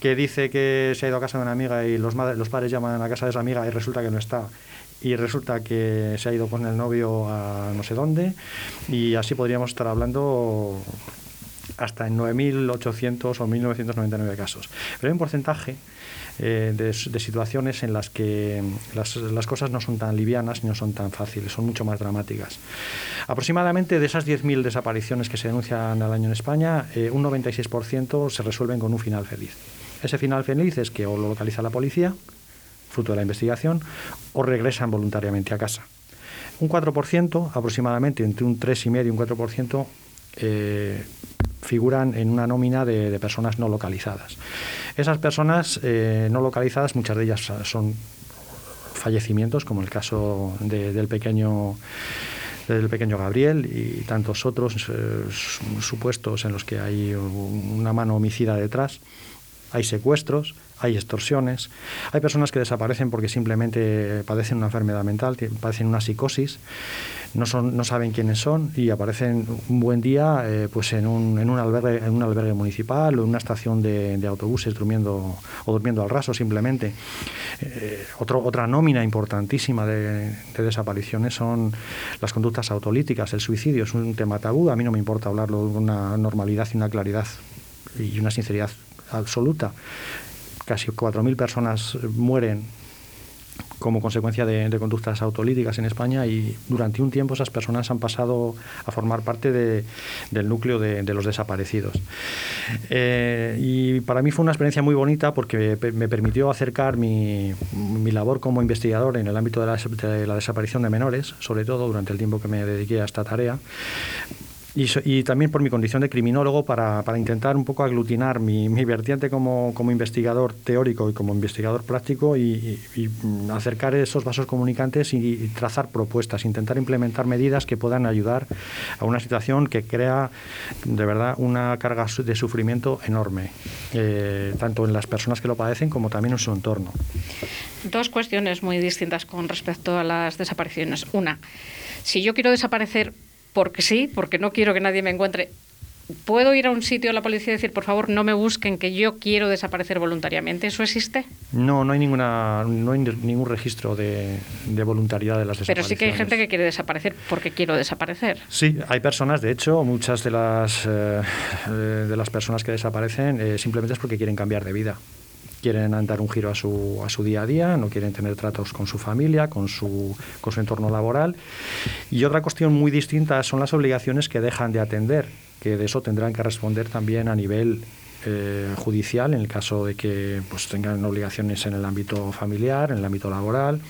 que dice que se ha ido a casa de una amiga y los, madres, los padres llaman a casa de esa amiga y resulta que no está y resulta que se ha ido con el novio a no sé dónde y así podríamos estar hablando hasta en 9.800 o 1.999 casos. Pero hay un porcentaje eh, de, situaciones en las que las, las, cosas no son tan livianas no son tan fáciles, son mucho más dramáticas. Aproximadamente de esas 10.000 desapariciones que se denuncian al año en España, eh, un 96% se resuelven con un final feliz. Ese final feliz es que o lo localiza la policía, fruto de la investigación, o regresan voluntariamente a casa. Un 4%, aproximadamente entre un 3,5 y un 4%, eh, figuran en una nómina de, personas no localizadas. Esas personas eh, no localizadas, muchas de ellas son fallecimientos, como el caso de, del pequeño del pequeño Gabriel y tantos otros eh, supuestos en los que hay una mano homicida detrás. Hay secuestros, hay extorsiones, hay personas que desaparecen porque simplemente padecen una enfermedad mental, padecen una psicosis, no, son, no saben quiénes son y aparecen un buen día eh, pues en un, en, un albergue, en un albergue municipal o en una estación de, de autobuses durmiendo o durmiendo al raso simplemente. Eh, otro, otra nómina importantísima de, de, desapariciones son las conductas autolíticas. El suicidio es un tema tabú, a mí no me importa hablarlo con una normalidad y una claridad y una sinceridad absoluta casi 4.000 personas mueren como consecuencia de, conductas autolíticas en España y durante un tiempo esas personas han pasado a formar parte de, del núcleo de, los desaparecidos. Eh, y para mí fue una experiencia muy bonita porque me, permitió acercar mi, mi, labor como investigador en el ámbito de la desaparición de menores, sobre todo durante el tiempo que me dediqué a esta tarea, y, y, también por mi condición de criminólogo para, para intentar un poco aglutinar mi, mi vertiente como, como, investigador teórico y como investigador práctico y, acercar esos vasos comunicantes y, trazar propuestas, intentar implementar medidas que puedan ayudar a una situación que crea de verdad una carga de sufrimiento enorme, eh, tanto en las personas que lo padecen como también en su entorno. Dos cuestiones muy distintas con respecto a las desapariciones. Una, si yo quiero desaparecer porque sí, porque no quiero que nadie me encuentre. ¿Puedo ir a un sitio a la policía y decir, por favor, no me busquen, que yo quiero desaparecer voluntariamente? ¿Eso existe? No, no hay, ninguna, no hay ningún registro de, de voluntariedad de las desapariciones. Pero sí que hay gente que quiere desaparecer porque quiero desaparecer. Sí, hay personas, de hecho, muchas de las, eh, de las personas que desaparecen eh, simplemente es porque quieren cambiar de vida quieren dar un giro a su, a su día a día, no quieren tener tratos con su familia, con su, con su entorno laboral. Y otra cuestión muy distinta son las obligaciones que dejan de atender, que de eso tendrán que responder también a nivel eh, judicial en el caso de que pues, tengan obligaciones en el ámbito familiar, en el ámbito laboral,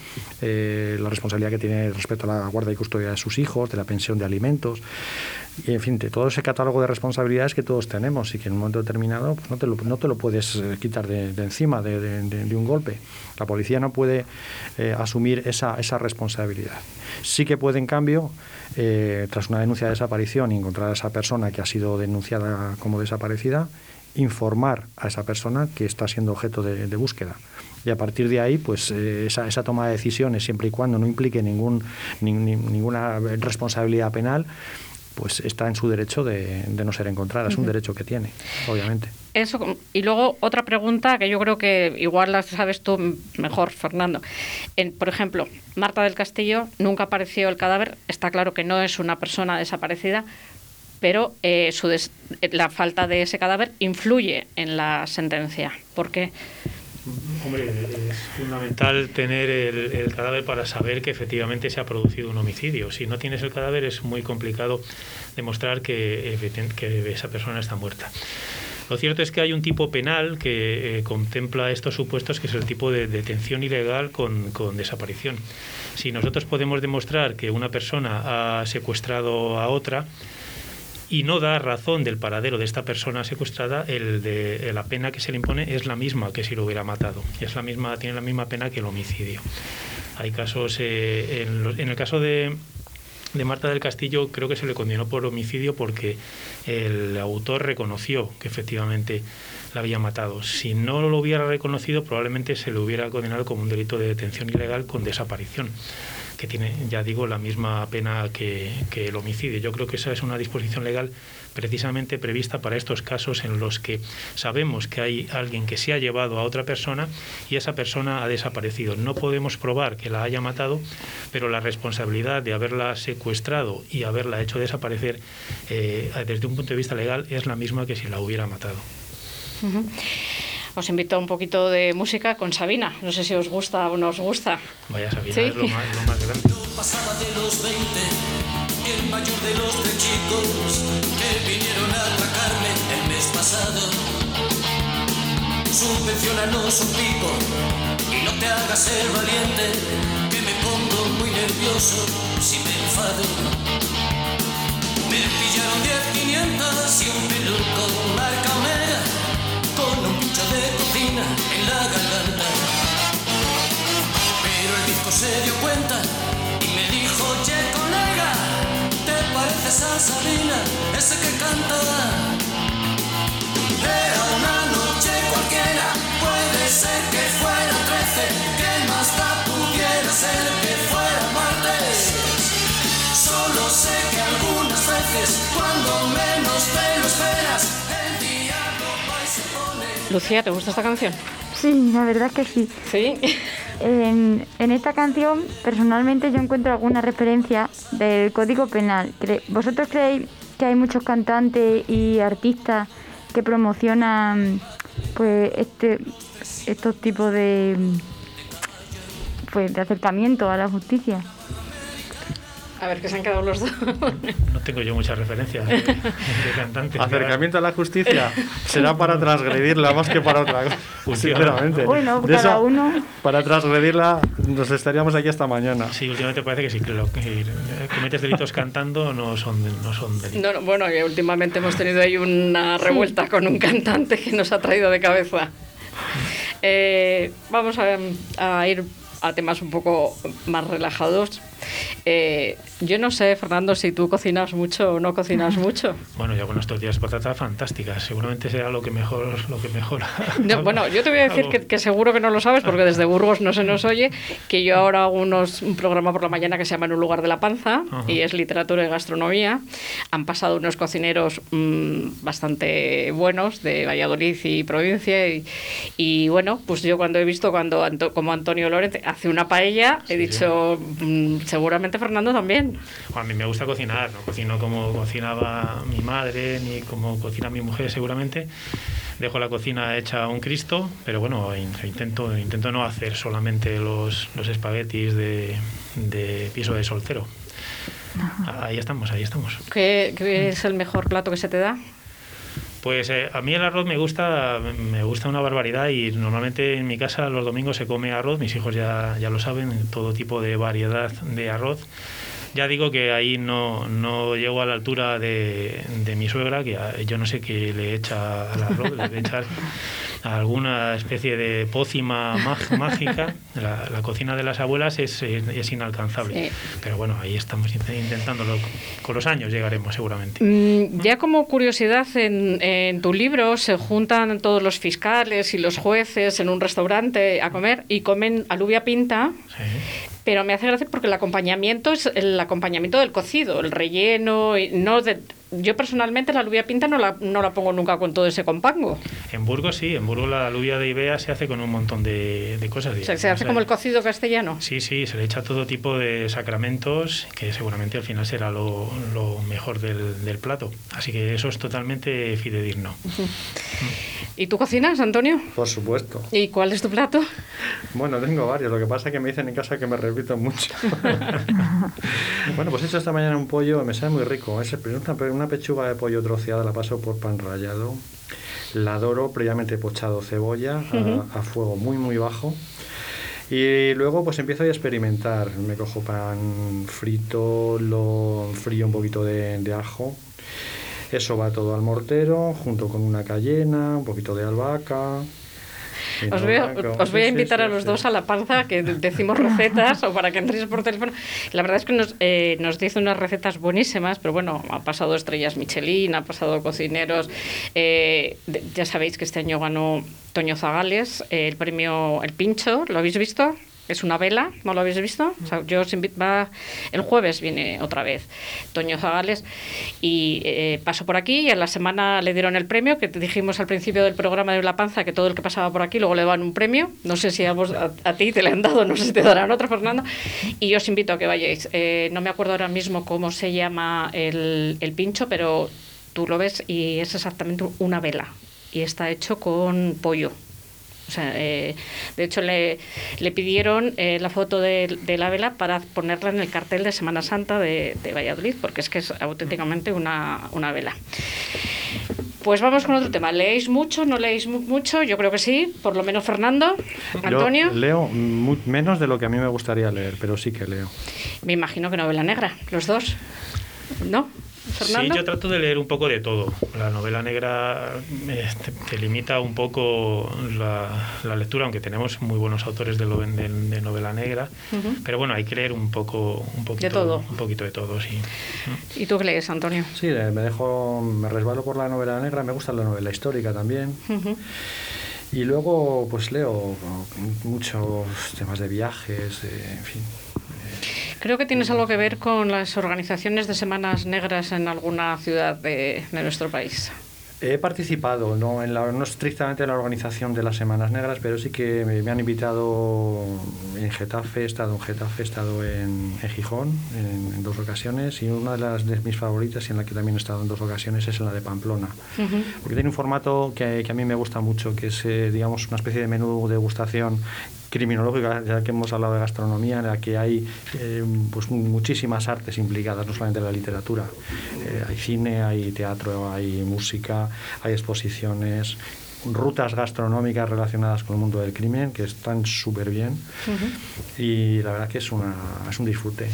eh, la responsabilidad que tiene respecto a la guarda y custodia de sus hijos, de la pensión de alimentos, y en fin, todo ese catálogo de responsabilidades que todos tenemos y que en un momento determinado pues, no, te lo, no te lo puedes eh, quitar de, encima de, de, un golpe. La policía no puede asumir esa, esa responsabilidad. Sí que puede, en cambio, tras una denuncia de desaparición, encontrar a esa persona que ha sido denunciada como desaparecida informar a esa persona que está siendo objeto de, búsqueda. Y a partir de ahí, pues eh, esa, esa, toma de decisiones, siempre y cuando no implique ningún, ninguna responsabilidad penal, pues está en su derecho de, no ser encontrada. Es un derecho que tiene, obviamente. Eso, y luego otra pregunta que yo creo que igual la sabes tú mejor, Fernando. En, por ejemplo, Marta del Castillo nunca apareció el cadáver. Está claro que no es una persona desaparecida, pero eh, la falta de ese cadáver influye en la sentencia. ¿Por qué? Hombre, es fundamental tener el, cadáver para saber que efectivamente se ha producido un homicidio. Si no tienes el cadáver es muy complicado demostrar que, que esa persona está muerta. Lo cierto es que hay un tipo penal que eh, contempla estos supuestos, que es el tipo de detención ilegal con, con, desaparición. Si nosotros podemos demostrar que una persona ha secuestrado a otra, y no da razón del paradero de esta persona secuestrada, el de la pena que se le impone es la misma que si lo hubiera matado. Es la misma, tiene la misma pena que el homicidio. Hay casos, eh, en, el caso de, de Marta del Castillo creo que se le condenó por homicidio porque el autor reconoció que efectivamente la había matado. Si no lo hubiera reconocido, probablemente se le hubiera condenado como un delito de detención ilegal con desaparición que tiene, ya digo, la misma pena que, el homicidio. Yo creo que esa es una disposición legal precisamente prevista para estos casos en los que sabemos que hay alguien que se ha llevado a otra persona y esa persona ha desaparecido. No podemos probar que la haya matado, pero la responsabilidad de haberla secuestrado y haberla hecho desaparecer eh, desde un punto de vista legal es la misma que si la hubiera matado os invito a un poquito de música con Sabina. No sé si os gusta o no os gusta. Vaya Sabina, es lo más, lo más grande. pasaba de los 20, el mayor de los tres chicos que vinieron a atracarme el mes pasado. Subvencionanos un pico y no te hagas ser valiente, que me pongo muy nervioso si me enfado. Me pillaron 10, 500 y un peluco marca Omega de cocina en la garganta. Pero el disco se dio cuenta y me dijo, che colega, ¿te pareces a Sabina, ese que canta? Era una noche cualquiera, puede ser que fuera 13, que más da pudiera ser que fuera martes. Solo sé que algunas veces, cuando menos te Lucía, ¿te gusta esta canción? Sí, la verdad que sí. ¿Sí? En, esta canción, personalmente, yo encuentro alguna referencia del Código Penal. ¿Vosotros creéis que hay muchos cantantes y artistas que promocionan pues este estos tipos de pues de acercamiento a la justicia? A ver, que se han quedado los dos. No tengo yo muchas referencias de, cantantes. Acercamiento a la justicia será para transgredirla más que para otra cosa. Sinceramente. Bueno, cada uno. Para transgredirla nos estaríamos aquí hasta mañana. Sí, últimamente parece que si lo, que cometes delitos cantando no son, no son delitos. No, bueno, y últimamente hemos tenido ahí una revuelta con un cantante que nos ha traído de cabeza. Eh, vamos a, a ir a temas un poco más relajados. Eh, yo no sé, Fernando, si tú cocinas mucho o no cocinas mucho. Bueno, yo con estos días patatas fantásticas. Seguramente será lo que mejor, lo que mejora. bueno, yo te voy a decir que, seguro que no lo sabes porque desde Burgos no se nos oye, que yo ahora hago unos, un programa por la mañana que se llama En un lugar de la panza y es literatura y gastronomía. Han pasado unos cocineros mm, bastante buenos de Valladolid y provincia y, bueno, pues yo cuando he visto cuando como Antonio Lorente hace una paella, he dicho, mm, seguramente Fernando también. A mí me gusta cocinar, no cocino como cocinaba mi madre ni como cocina mi mujer seguramente. Dejo la cocina hecha un Cristo, pero bueno, intento, intento no hacer solamente los, los espaguetis de, de piso de soltero. Ahí estamos, ahí estamos. ¿Qué, ¿Qué, es el mejor plato que se te da? Pues eh, a mí el arroz me gusta, me gusta una barbaridad y normalmente en mi casa los domingos se come arroz, mis hijos ya, ya lo saben, todo tipo de variedad de arroz. Ya digo que ahí no, no llego a la altura de, de mi suegra, que a- yo no sé qué le echa al arroz, le debe echar alguna especie de pócima mágica. La, la cocina de las abuelas es, es, es inalcanzable. Sí. Pero bueno, ahí estamos int- intentándolo. Con los años llegaremos seguramente. Mm, Ya como curiosidad, en, en tu libro se juntan todos los fiscales y los jueces en un restaurante a comer y comen alubia pinta. Pero me hace gracia porque el acompañamiento es el acompañamiento del cocido, el relleno, no de, yo personalmente la alubia pinta no la, no la pongo nunca con todo ese compango. En Burgos sí, en Burgos la alubia de Ibea se hace con un montón de, de cosas. O sea, se hace como el cocido castellano. Sí, sí, se le echa todo tipo de sacramentos, que seguramente al final será lo, lo mejor del, del plato. Así que eso es totalmente fidedigno. ¿Y tú cocinas, Antonio? Por supuesto. ¿Y cuál es tu plato? Bueno, tengo varios. Lo que pasa es que me dicen en casa que me repito mucho. bueno, pues he hecho esta mañana un pollo, me sabe muy rico. Es una, una pechuga de pollo troceada, la paso por pan rallado. La doro previamente pochado cebolla a- fuego muy, muy bajo. Y luego pues empiezo a experimentar. Me cojo pan frito, lo frío un poquito de, de ajo. Eso va todo al mortero, junto con una cayena, un poquito de albahaca. Os voy, a, os voy a invitar a los dos a la panza, que de- decimos recetas o para que entréis por teléfono. La verdad es que nos, eh, nos dice unas recetas buenísimas, pero bueno, ha pasado estrellas Michelin, ha pasado cocineros. eh, ya sabéis que este año ganó Toño Zagales eh, el premio El Pincho, ¿lo habéis visto? Es una vela, ¿no lo habéis visto? Yo os invito, el jueves viene otra vez Toño Zagales y eh, pasó por aquí y en la semana le dieron el premio, que dijimos al principio del programa de La Panza que todo el que pasaba por aquí luego le dan un premio. No sé si a, vos, a ti te le han dado, no sé si te darán otro, Fernando. Y yo os invito a que vayáis. Eh, no me acuerdo ahora mismo cómo se llama el, el pincho, pero tú lo ves y es exactamente una vela y está hecho con pollo. O sea, eh, de hecho le, le pidieron eh, la foto de, de la vela para ponerla en el cartel de Semana Santa de, de Valladolid, porque es que es auténticamente una, una vela. Pues vamos con otro tema. ¿Leéis mucho? ¿No leéis mu- mucho? Yo creo que sí, por lo menos Fernando. Antonio, Yo leo menos de lo que a mí me gustaría leer, pero sí que leo. me imagino que novela negra, los dos. ¿No? Fernando. Sí, yo trato de leer un poco de todo. La novela negra eh, te, te limita un poco la, la lectura, aunque tenemos muy buenos autores de, lo- de- de novela negra. Pero bueno, hay que leer un poco, un poquito, todo. un poquito de todo, sí. ¿Y tú qué lees, Antonio? Sí, me dejo, me resbalo por la novela negra, me gusta la novela histórica también. Y luego pues leo muchos temas de viajes, de- en fin. Creo que tienes algo que ver con las organizaciones de semanas negras en alguna ciudad de, de nuestro país. He participado, no, en la, no estrictamente en la organización de las Semanas Negras, pero sí que me, me han invitado en Getafe, he estado en Getafe, he estado en, en Gijón en, en dos ocasiones y una de las de mis favoritas y en la que también he estado en dos ocasiones es en la de Pamplona. Porque tiene un formato que, que a mí me gusta mucho, que es, eh, digamos, una especie de menú degustación criminológica, ya que hemos hablado de gastronomía, en la que hay eh, pues, muchísimas artes implicadas, no solamente la literatura. Eh, hay cine, hay teatro, hay música, hay exposiciones, rutas gastronómicas relacionadas con el mundo del crimen, que están súper bien. Y la verdad que es, una, es un disfrute.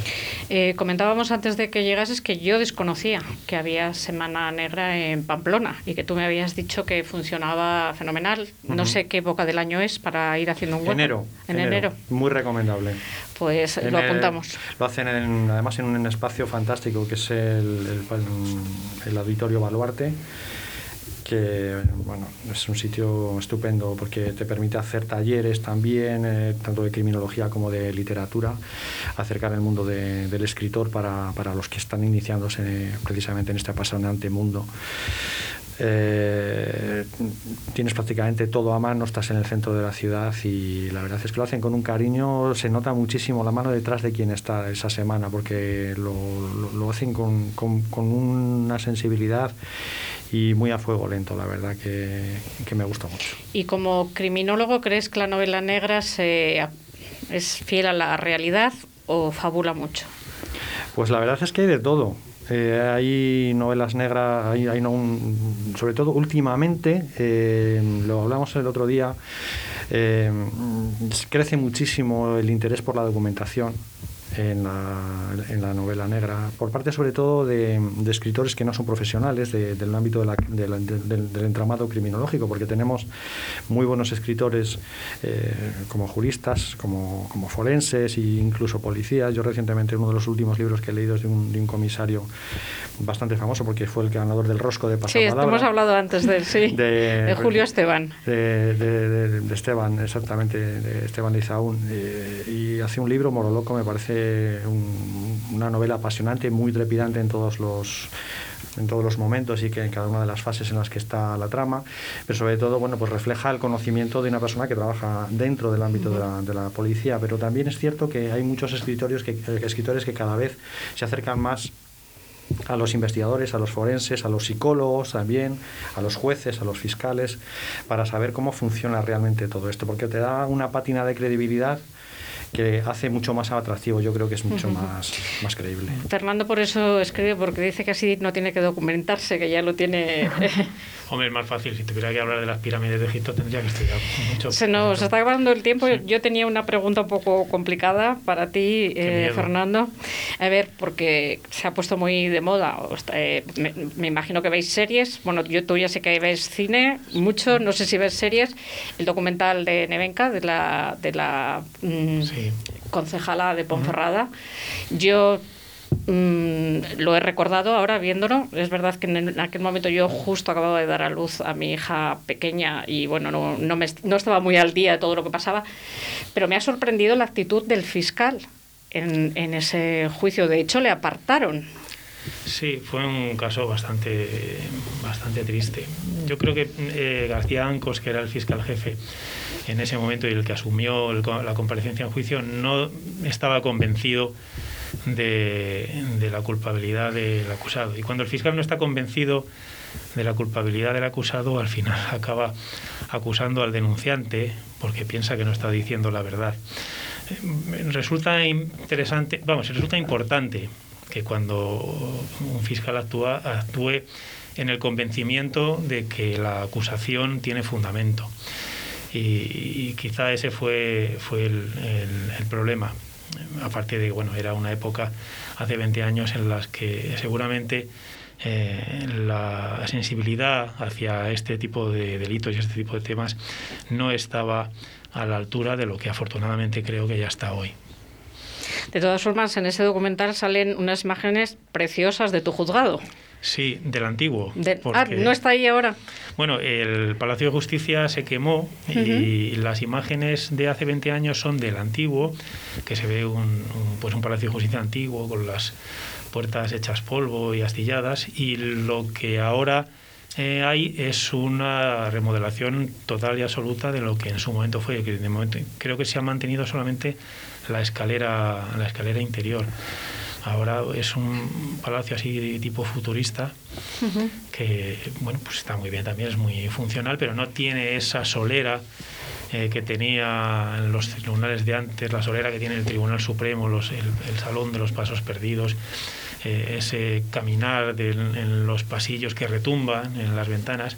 Eh, comentábamos antes de que llegases que yo desconocía que había Semana Negra en Pamplona y que tú me habías dicho que funcionaba fenomenal. No Ujú. sé qué época del año es para ir haciendo un hueco. Enero. En enero. Muy recomendable. Pues En lo el- apuntamos. lo hacen en- además en un espacio fantástico que es el, el- el Auditorio Baluarte, que bueno, es un sitio estupendo porque te permite hacer talleres también, eh, tanto de criminología como de literatura, acercar el mundo de- del escritor para, para los que están iniciándose precisamente en este apasionante mundo. Eh, tienes prácticamente todo a mano, estás en el centro de la ciudad y la verdad es que lo hacen con un cariño, se nota muchísimo la mano detrás de quien está esa semana porque lo, lo- hacen con- con una sensibilidad y muy a fuego lento, la verdad que, que me gusta mucho. Y como criminólogo, ¿crees que la novela negra se, es fiel a la realidad o fabula mucho? Pues la verdad es que hay de todo. Eh, hay novelas negras, hay, hay no un- sobre todo últimamente, eh, lo hablamos el otro día, eh, crece muchísimo el interés por la documentación en la, en la novela negra, por parte sobre todo de, de escritores que no son profesionales de- del ámbito de la- la- del, del entramado criminológico, porque tenemos muy buenos escritores eh, como juristas, como, como forenses e incluso policías. Yo recientemente uno de los últimos libros que he leído es de un, de un comisario bastante famoso porque fue el ganador del Rosco de Sí, Pasapalabra. hemos hablado antes de él, sí. De- Julio Esteban. de, Esteban, exactamente, de Esteban Lizaún. eh, y hace un libro, Moroloco, me parece un- una novela apasionante, muy trepidante en todos los en todos los momentos y que en cada una de las fases en las que está la trama, pero sobre todo bueno pues refleja el conocimiento de una persona que trabaja dentro del ámbito de, la, de la policía, pero también es cierto que hay muchos escritores que, eh, escritores que cada vez se acercan más a los investigadores, a los forenses, a los psicólogos también, a los jueces, a los fiscales, para saber cómo funciona realmente todo esto, porque te da una pátina de credibilidad que hace mucho más atractivo, yo creo que es mucho más, más creíble. Fernando por eso escribe, porque dice que así no tiene que documentarse, que ya lo tiene. Hombre, es más fácil. Si tuviera que hablar de las pirámides de Egipto, tendría que estudiar mucho. Se nos está acabando el tiempo. Yo tenía una pregunta un poco complicada para ti, eh. Fernando. A ver, porque se ha puesto muy de moda. eh, me, me imagino que veis series. Bueno, yo tú ya sé que ves cine mucho. No sé si ves series. El documental de Nevenka, de la, de la mm, concejala de Ponferrada. Yo mm, lo he recordado ahora viéndolo. Es verdad que en aquel momento yo justo acababa de dar a luz a mi hija pequeña y bueno, no, no, me, no estaba muy al día de todo lo que pasaba, pero me ha sorprendido la actitud del fiscal en, en ese juicio. De hecho, le apartaron. Sí, fue un caso bastante, bastante triste. Yo creo que eh, García Ancos, que era el fiscal jefe en ese momento y el que asumió el la comparecencia en juicio, no estaba convencido de, la culpabilidad del acusado. Y cuando el fiscal no está convencido de la culpabilidad del acusado, al final acaba acusando al denunciante porque piensa que no está diciendo la verdad. Eh, Resulta interesante, vamos, resulta importante que cuando un fiscal actúa, actúe en el convencimiento de que la acusación tiene fundamento. Y, quizá ese fue, fue el problema. Aparte de, bueno, era una época hace 20 años en las que seguramente eh, la sensibilidad hacia este tipo de delitos y este tipo de temas no estaba a la altura de lo que afortunadamente creo que ya está hoy. De todas formas, en ese documental salen unas imágenes preciosas de tu juzgado. Sí, del antiguo. De- Ah, no está ahí ahora. Bueno, el Palacio de Justicia se quemó y las imágenes de hace 20 años son del antiguo, que se ve un, un, pues un Palacio de Justicia antiguo con las puertas hechas polvo y astilladas y lo que ahora eh, hay es una remodelación total y absoluta de lo que en su momento fue. Que de momento creo que se ha mantenido solamente la escalera, la escalera interior. Ahora es un palacio así de tipo futurista que bueno pues está muy bien también es muy funcional pero no tiene esa solera eh, que tenía en los tribunales de antes la solera que tiene el Tribunal Supremo los, el, el salón de los pasos perdidos eh, ese caminar del- en los pasillos que retumban en las ventanas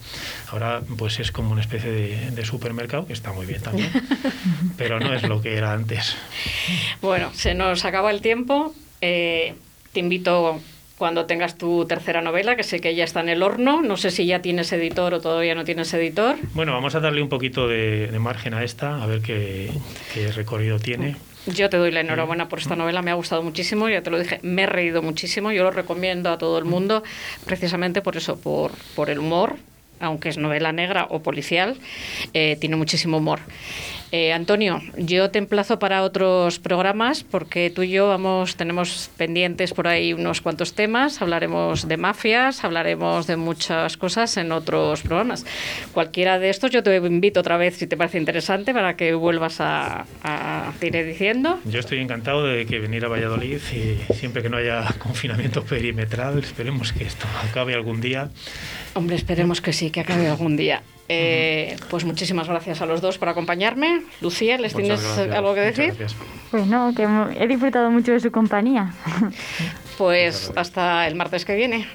ahora pues es como una especie de, de supermercado que está muy bien también pero no es lo que era antes Bueno, se nos acaba el tiempo. Eh, te invito cuando tengas tu tercera novela, que sé que ya está en el horno. No sé si ya tienes editor o todavía no tienes editor. bueno vamos a darle un poquito de, de margen a esta a ver qué, qué recorrido tiene Yo te doy la enhorabuena por esta novela, me ha gustado muchísimo, ya te lo dije, me he reído muchísimo, yo lo recomiendo a todo el mundo, precisamente por eso, por, por el humor, aunque es novela negra o policial, eh, tiene muchísimo humor. Eh, Antonio, yo te emplazo para otros programas porque tú y yo vamos, tenemos pendientes por ahí unos cuantos temas, hablaremos de mafias, hablaremos de muchas cosas en otros programas. Cualquiera de estos yo te invito otra vez si te parece interesante para que vuelvas a, a te iré diciendo. Yo estoy encantado de que venir a Valladolid y siempre que no haya confinamiento perimetral, esperemos que esto acabe algún día. Hombre, esperemos que sí, que acabe algún día. Eh, pues muchísimas gracias a los dos por acompañarme. Lucía, ¿les muchas tienes eh, gracias, algo que decir? Pues no, que he disfrutado mucho de su compañía. Pues hasta el martes que viene.